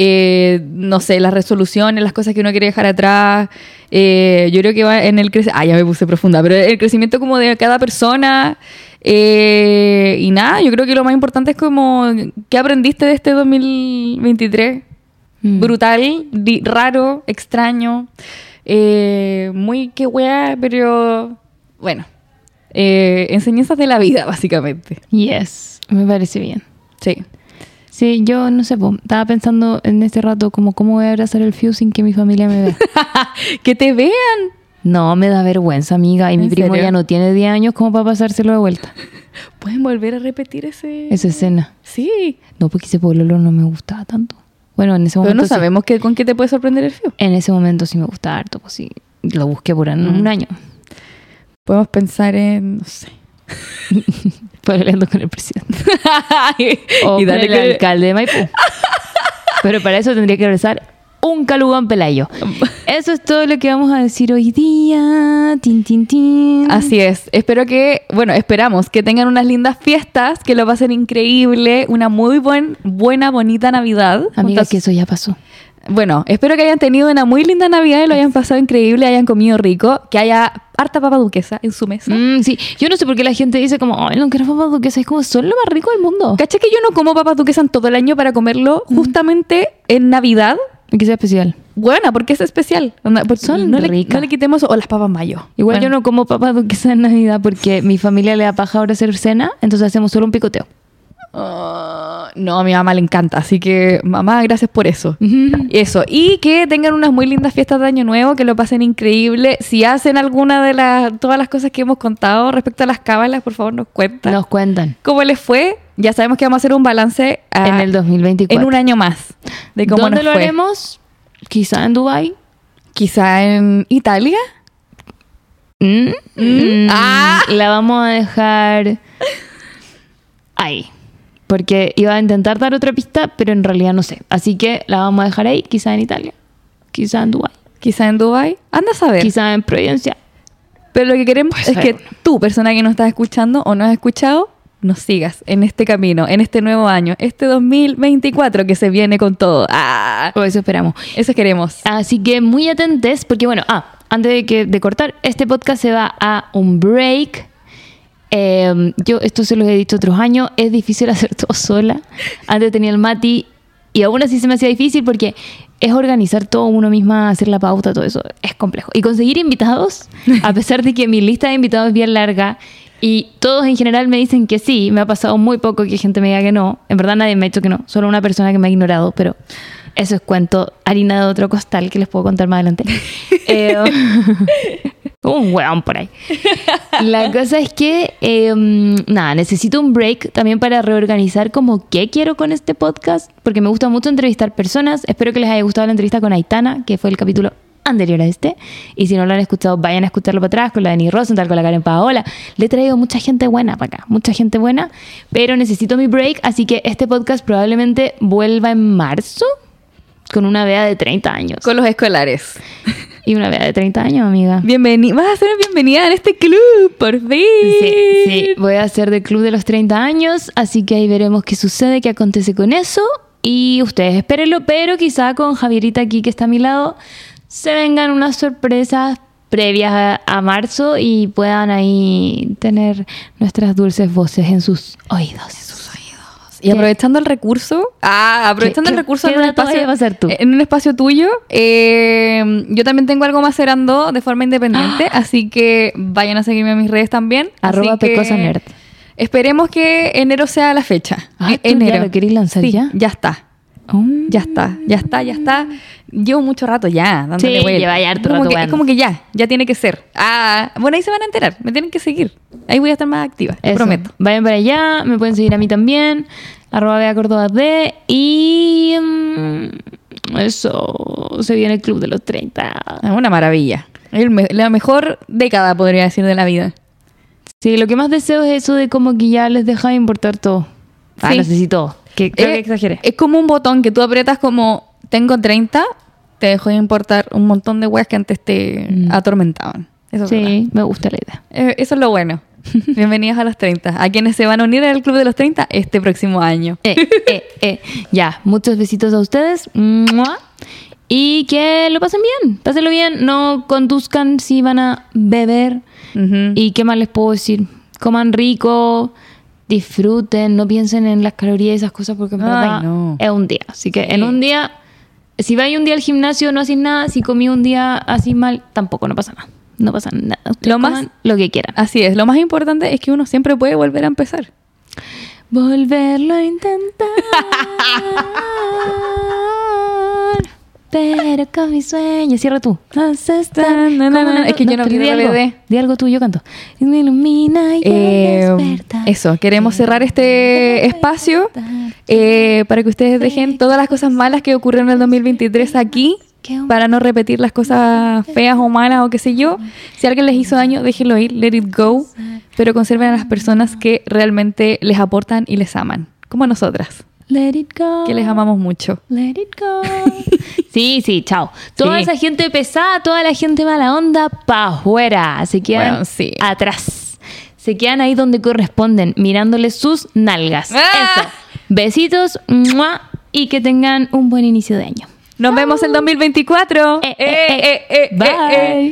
eh, no sé, las resoluciones, las cosas que uno quiere dejar atrás. Eh, yo creo que va en el crecimiento. Ah, ya me puse profunda, pero el crecimiento como de cada persona. eh, y nada, yo creo que lo más importante es como, ¿qué aprendiste de este 2023? Mm. brutal, raro, extraño, eh, muy que wea, pero bueno, enseñanzas de la vida, *laughs* básicamente. Yes, me parece bien. Sí. Sí, yo no sé, po, estaba pensando en este rato como cómo voy a abrazar el fuse sin que mi familia me vea. *laughs* que te vean. No, me da vergüenza, amiga. Y mi ¿En primo serio? ya no tiene 10 años como para pasárselo de vuelta. *laughs* Pueden volver a repetir ese. Esa escena. Sí. No, porque ese pololo no me gustaba tanto. Bueno, en ese Pero momento no sí. sabemos qué- con qué te puede sorprender el fío. En ese momento sí me gustaba harto, pues sí. Lo busqué por un, Mm. un año. Podemos pensar en, no sé. *laughs* Peleando con el presidente. *laughs* O y con el que- alcalde de Maipú. Pero para eso tendría que regresar un calugán pelayo. Eso es todo lo que vamos a decir hoy día. Tin, tin, tin. Así es. Espero que, bueno, esperamos que tengan unas lindas fiestas, que lo pasen increíble, una muy buen, buena, bonita Navidad. Amiga, que eso ya pasó. Bueno, espero que hayan tenido una muy linda Navidad y lo hayan pasado increíble, hayan comido rico, que haya harta papa duquesa en su mesa. Mm, sí, yo no sé por qué la gente dice como, ay, no quiero papas duquesas. Es como, son lo más rico del mundo. ¿Caché que yo no como papas duquesas en todo el año para comerlo justamente en Navidad? Que sea especial. Buena, porque es especial. Porque Son no, le, no le quitemos o las papas mayo. Igual Bueno. yo no como papas duquesas en Navidad porque mi familia le da paja ahora hacer cena, entonces hacemos solo un picoteo. Ah, no, a mi mamá le encanta, así que mamá, gracias por eso. Eso, y que tengan unas muy lindas fiestas de Año Nuevo, que lo pasen increíble. Si hacen alguna de las, todas las cosas que hemos contado respecto a las cábalas, por favor nos cuentan. Nos cuentan. ¿Cómo les fue? Ya sabemos que vamos a hacer un balance ah, en el 2024. en un año más de cómo ¿Dónde nos lo fue. haremos? Quizá en Dubai. Quizá en Italia. Mm, mm, Ah. La vamos a dejar ahí. Porque iba a intentar dar otra pista, pero en realidad no sé. Así que la vamos a dejar ahí, quizá en Italia, quizá en Dubai, Quizá en Dubai. Anda a saber. quizá en Providencia. Pero lo que queremos Puede es que uno. tú, persona que nos estás escuchando o no has escuchado, nos sigas en este camino, en este nuevo año, este 2024 que se viene con todo. ¡Ah! O eso esperamos. Eso queremos. Así que muy atentes, porque bueno, ah, antes de, que, de cortar, este podcast se va a un break. Eh, yo esto se los he dicho otros años, es difícil *laughs* hacer todo sola. Antes tenía el Mati y aún así se me hacía difícil porque es organizar todo uno misma, hacer la pauta, todo eso es complejo. Y conseguir invitados, a pesar de que mi lista de invitados es bien larga y todos en general me dicen que sí, me ha pasado muy poco que gente me diga que no. En verdad nadie me ha dicho que no, solo una persona que me ha ignorado, pero eso es cuento harina de otro costal que les puedo contar más adelante. *laughs* Eh, un hueón por ahí. *laughs* La cosa es que, eh, nada, necesito un break también para reorganizar como qué quiero con este podcast, porque me gusta mucho entrevistar personas. Espero que les haya gustado la entrevista con Aitana, que fue el capítulo anterior a este. Y si no lo han escuchado, vayan a escucharlo para atrás, con la Denis Rosenthal, con la Karen Paola. Le he traído mucha gente buena para acá, mucha gente buena, pero necesito mi break, así que este podcast probablemente vuelva en marzo con una vea de 30 años. Con los escolares. *laughs* Y una vea de 30 años, amiga. Bienvenida. Vas a ser bienvenida en este club, por fin. Sí, sí, voy a hacer del club de los 30 años, así que ahí veremos qué sucede, qué acontece con eso. Y ustedes espérenlo, pero quizá con Javierita aquí que está a mi lado, se vengan unas sorpresas previas a, a marzo y puedan ahí tener nuestras dulces voces en sus oídos. Y aprovechando el recurso, ah, aprovechando ¿Qué- el recurso qué en un espacio, a tú? en un espacio tuyo, eh, yo también tengo algo macerando de forma independiente, *gasps* así que vayan a seguirme en mis redes también. Arroba Pecosa Nerd. Esperemos que enero sea la fecha. Ah, E- ¿tú ya enero. lo lanzar Sí, ya? Ya está. Oh. Ya está, ya está, ya está. Llevo mucho rato ya dándole Sí, vuelta. lleva ya harto como rato que. Es como que ya, ya tiene que ser. Ah, bueno, ahí se van a enterar, me tienen que seguir. Ahí voy a estar más activa, te Eso. prometo. Vayan para allá, me pueden seguir a mí también, arroba Bea Córdoba D, y mm, eso, se viene el club de los 30. Ah, Una maravilla. Me- la mejor década, podría decir, de la vida. Sí, lo que más deseo es eso de como que ya les deja de importar todo. Ah, Sí. no sé si todo. Que creo que exageré. Es como un botón que tú aprietas como tengo 30, te dejó de importar un montón de weas que antes te Mm. atormentaban. Eso es verdad. Sí, me gusta la idea. Eh, eso es lo bueno. *laughs* Bienvenidos a los 30. A quienes se van a unir al club de los 30 este próximo año. Eh, eh, eh. Ya, muchos besitos a ustedes. ¡Mua! Y que lo pasen bien. Pásenlo bien. No conduzcan si van a beber. ¿Y qué más les puedo decir? Coman rico, disfruten, no piensen en las calorías y esas cosas porque en Ay, verdad no. es un día. Así que Sí. en un día, si vais un día al gimnasio no haces nada, si comí un día así mal, tampoco, no pasa nada. No pasa nada. Ustedes Lo más- lo que quieran. Así es. Lo más importante es que uno siempre puede volver a empezar. Volverlo a intentar. *laughs* Pero con mi sueño. Cierra tú. Na, na, na, como na. Es que yo no di algo. Di algo tú, yo canto. Y me ilumina y Eh, desperta. eso, queremos cerrar este espacio eh, para que ustedes dejen todas las cosas malas que ocurrieron en el 2023 aquí para no repetir las cosas feas o malas o qué sé yo. Si alguien les hizo daño, déjenlo ir, let it go, pero conserven a las personas que realmente les aportan y les aman, como nosotras, Let it go. que les amamos mucho. Let it go. *laughs* sí, sí, chao. Toda Sí. esa gente pesada, toda la gente mala onda, pa' afuera. Se quedan Bueno, sí. atrás. Se quedan ahí donde corresponden, mirándoles sus nalgas. ¡Ah! Eso. Besitos ¡mua! y que tengan un buen inicio de año. Nos vemos el 2024. Eh, eh, eh. Bye.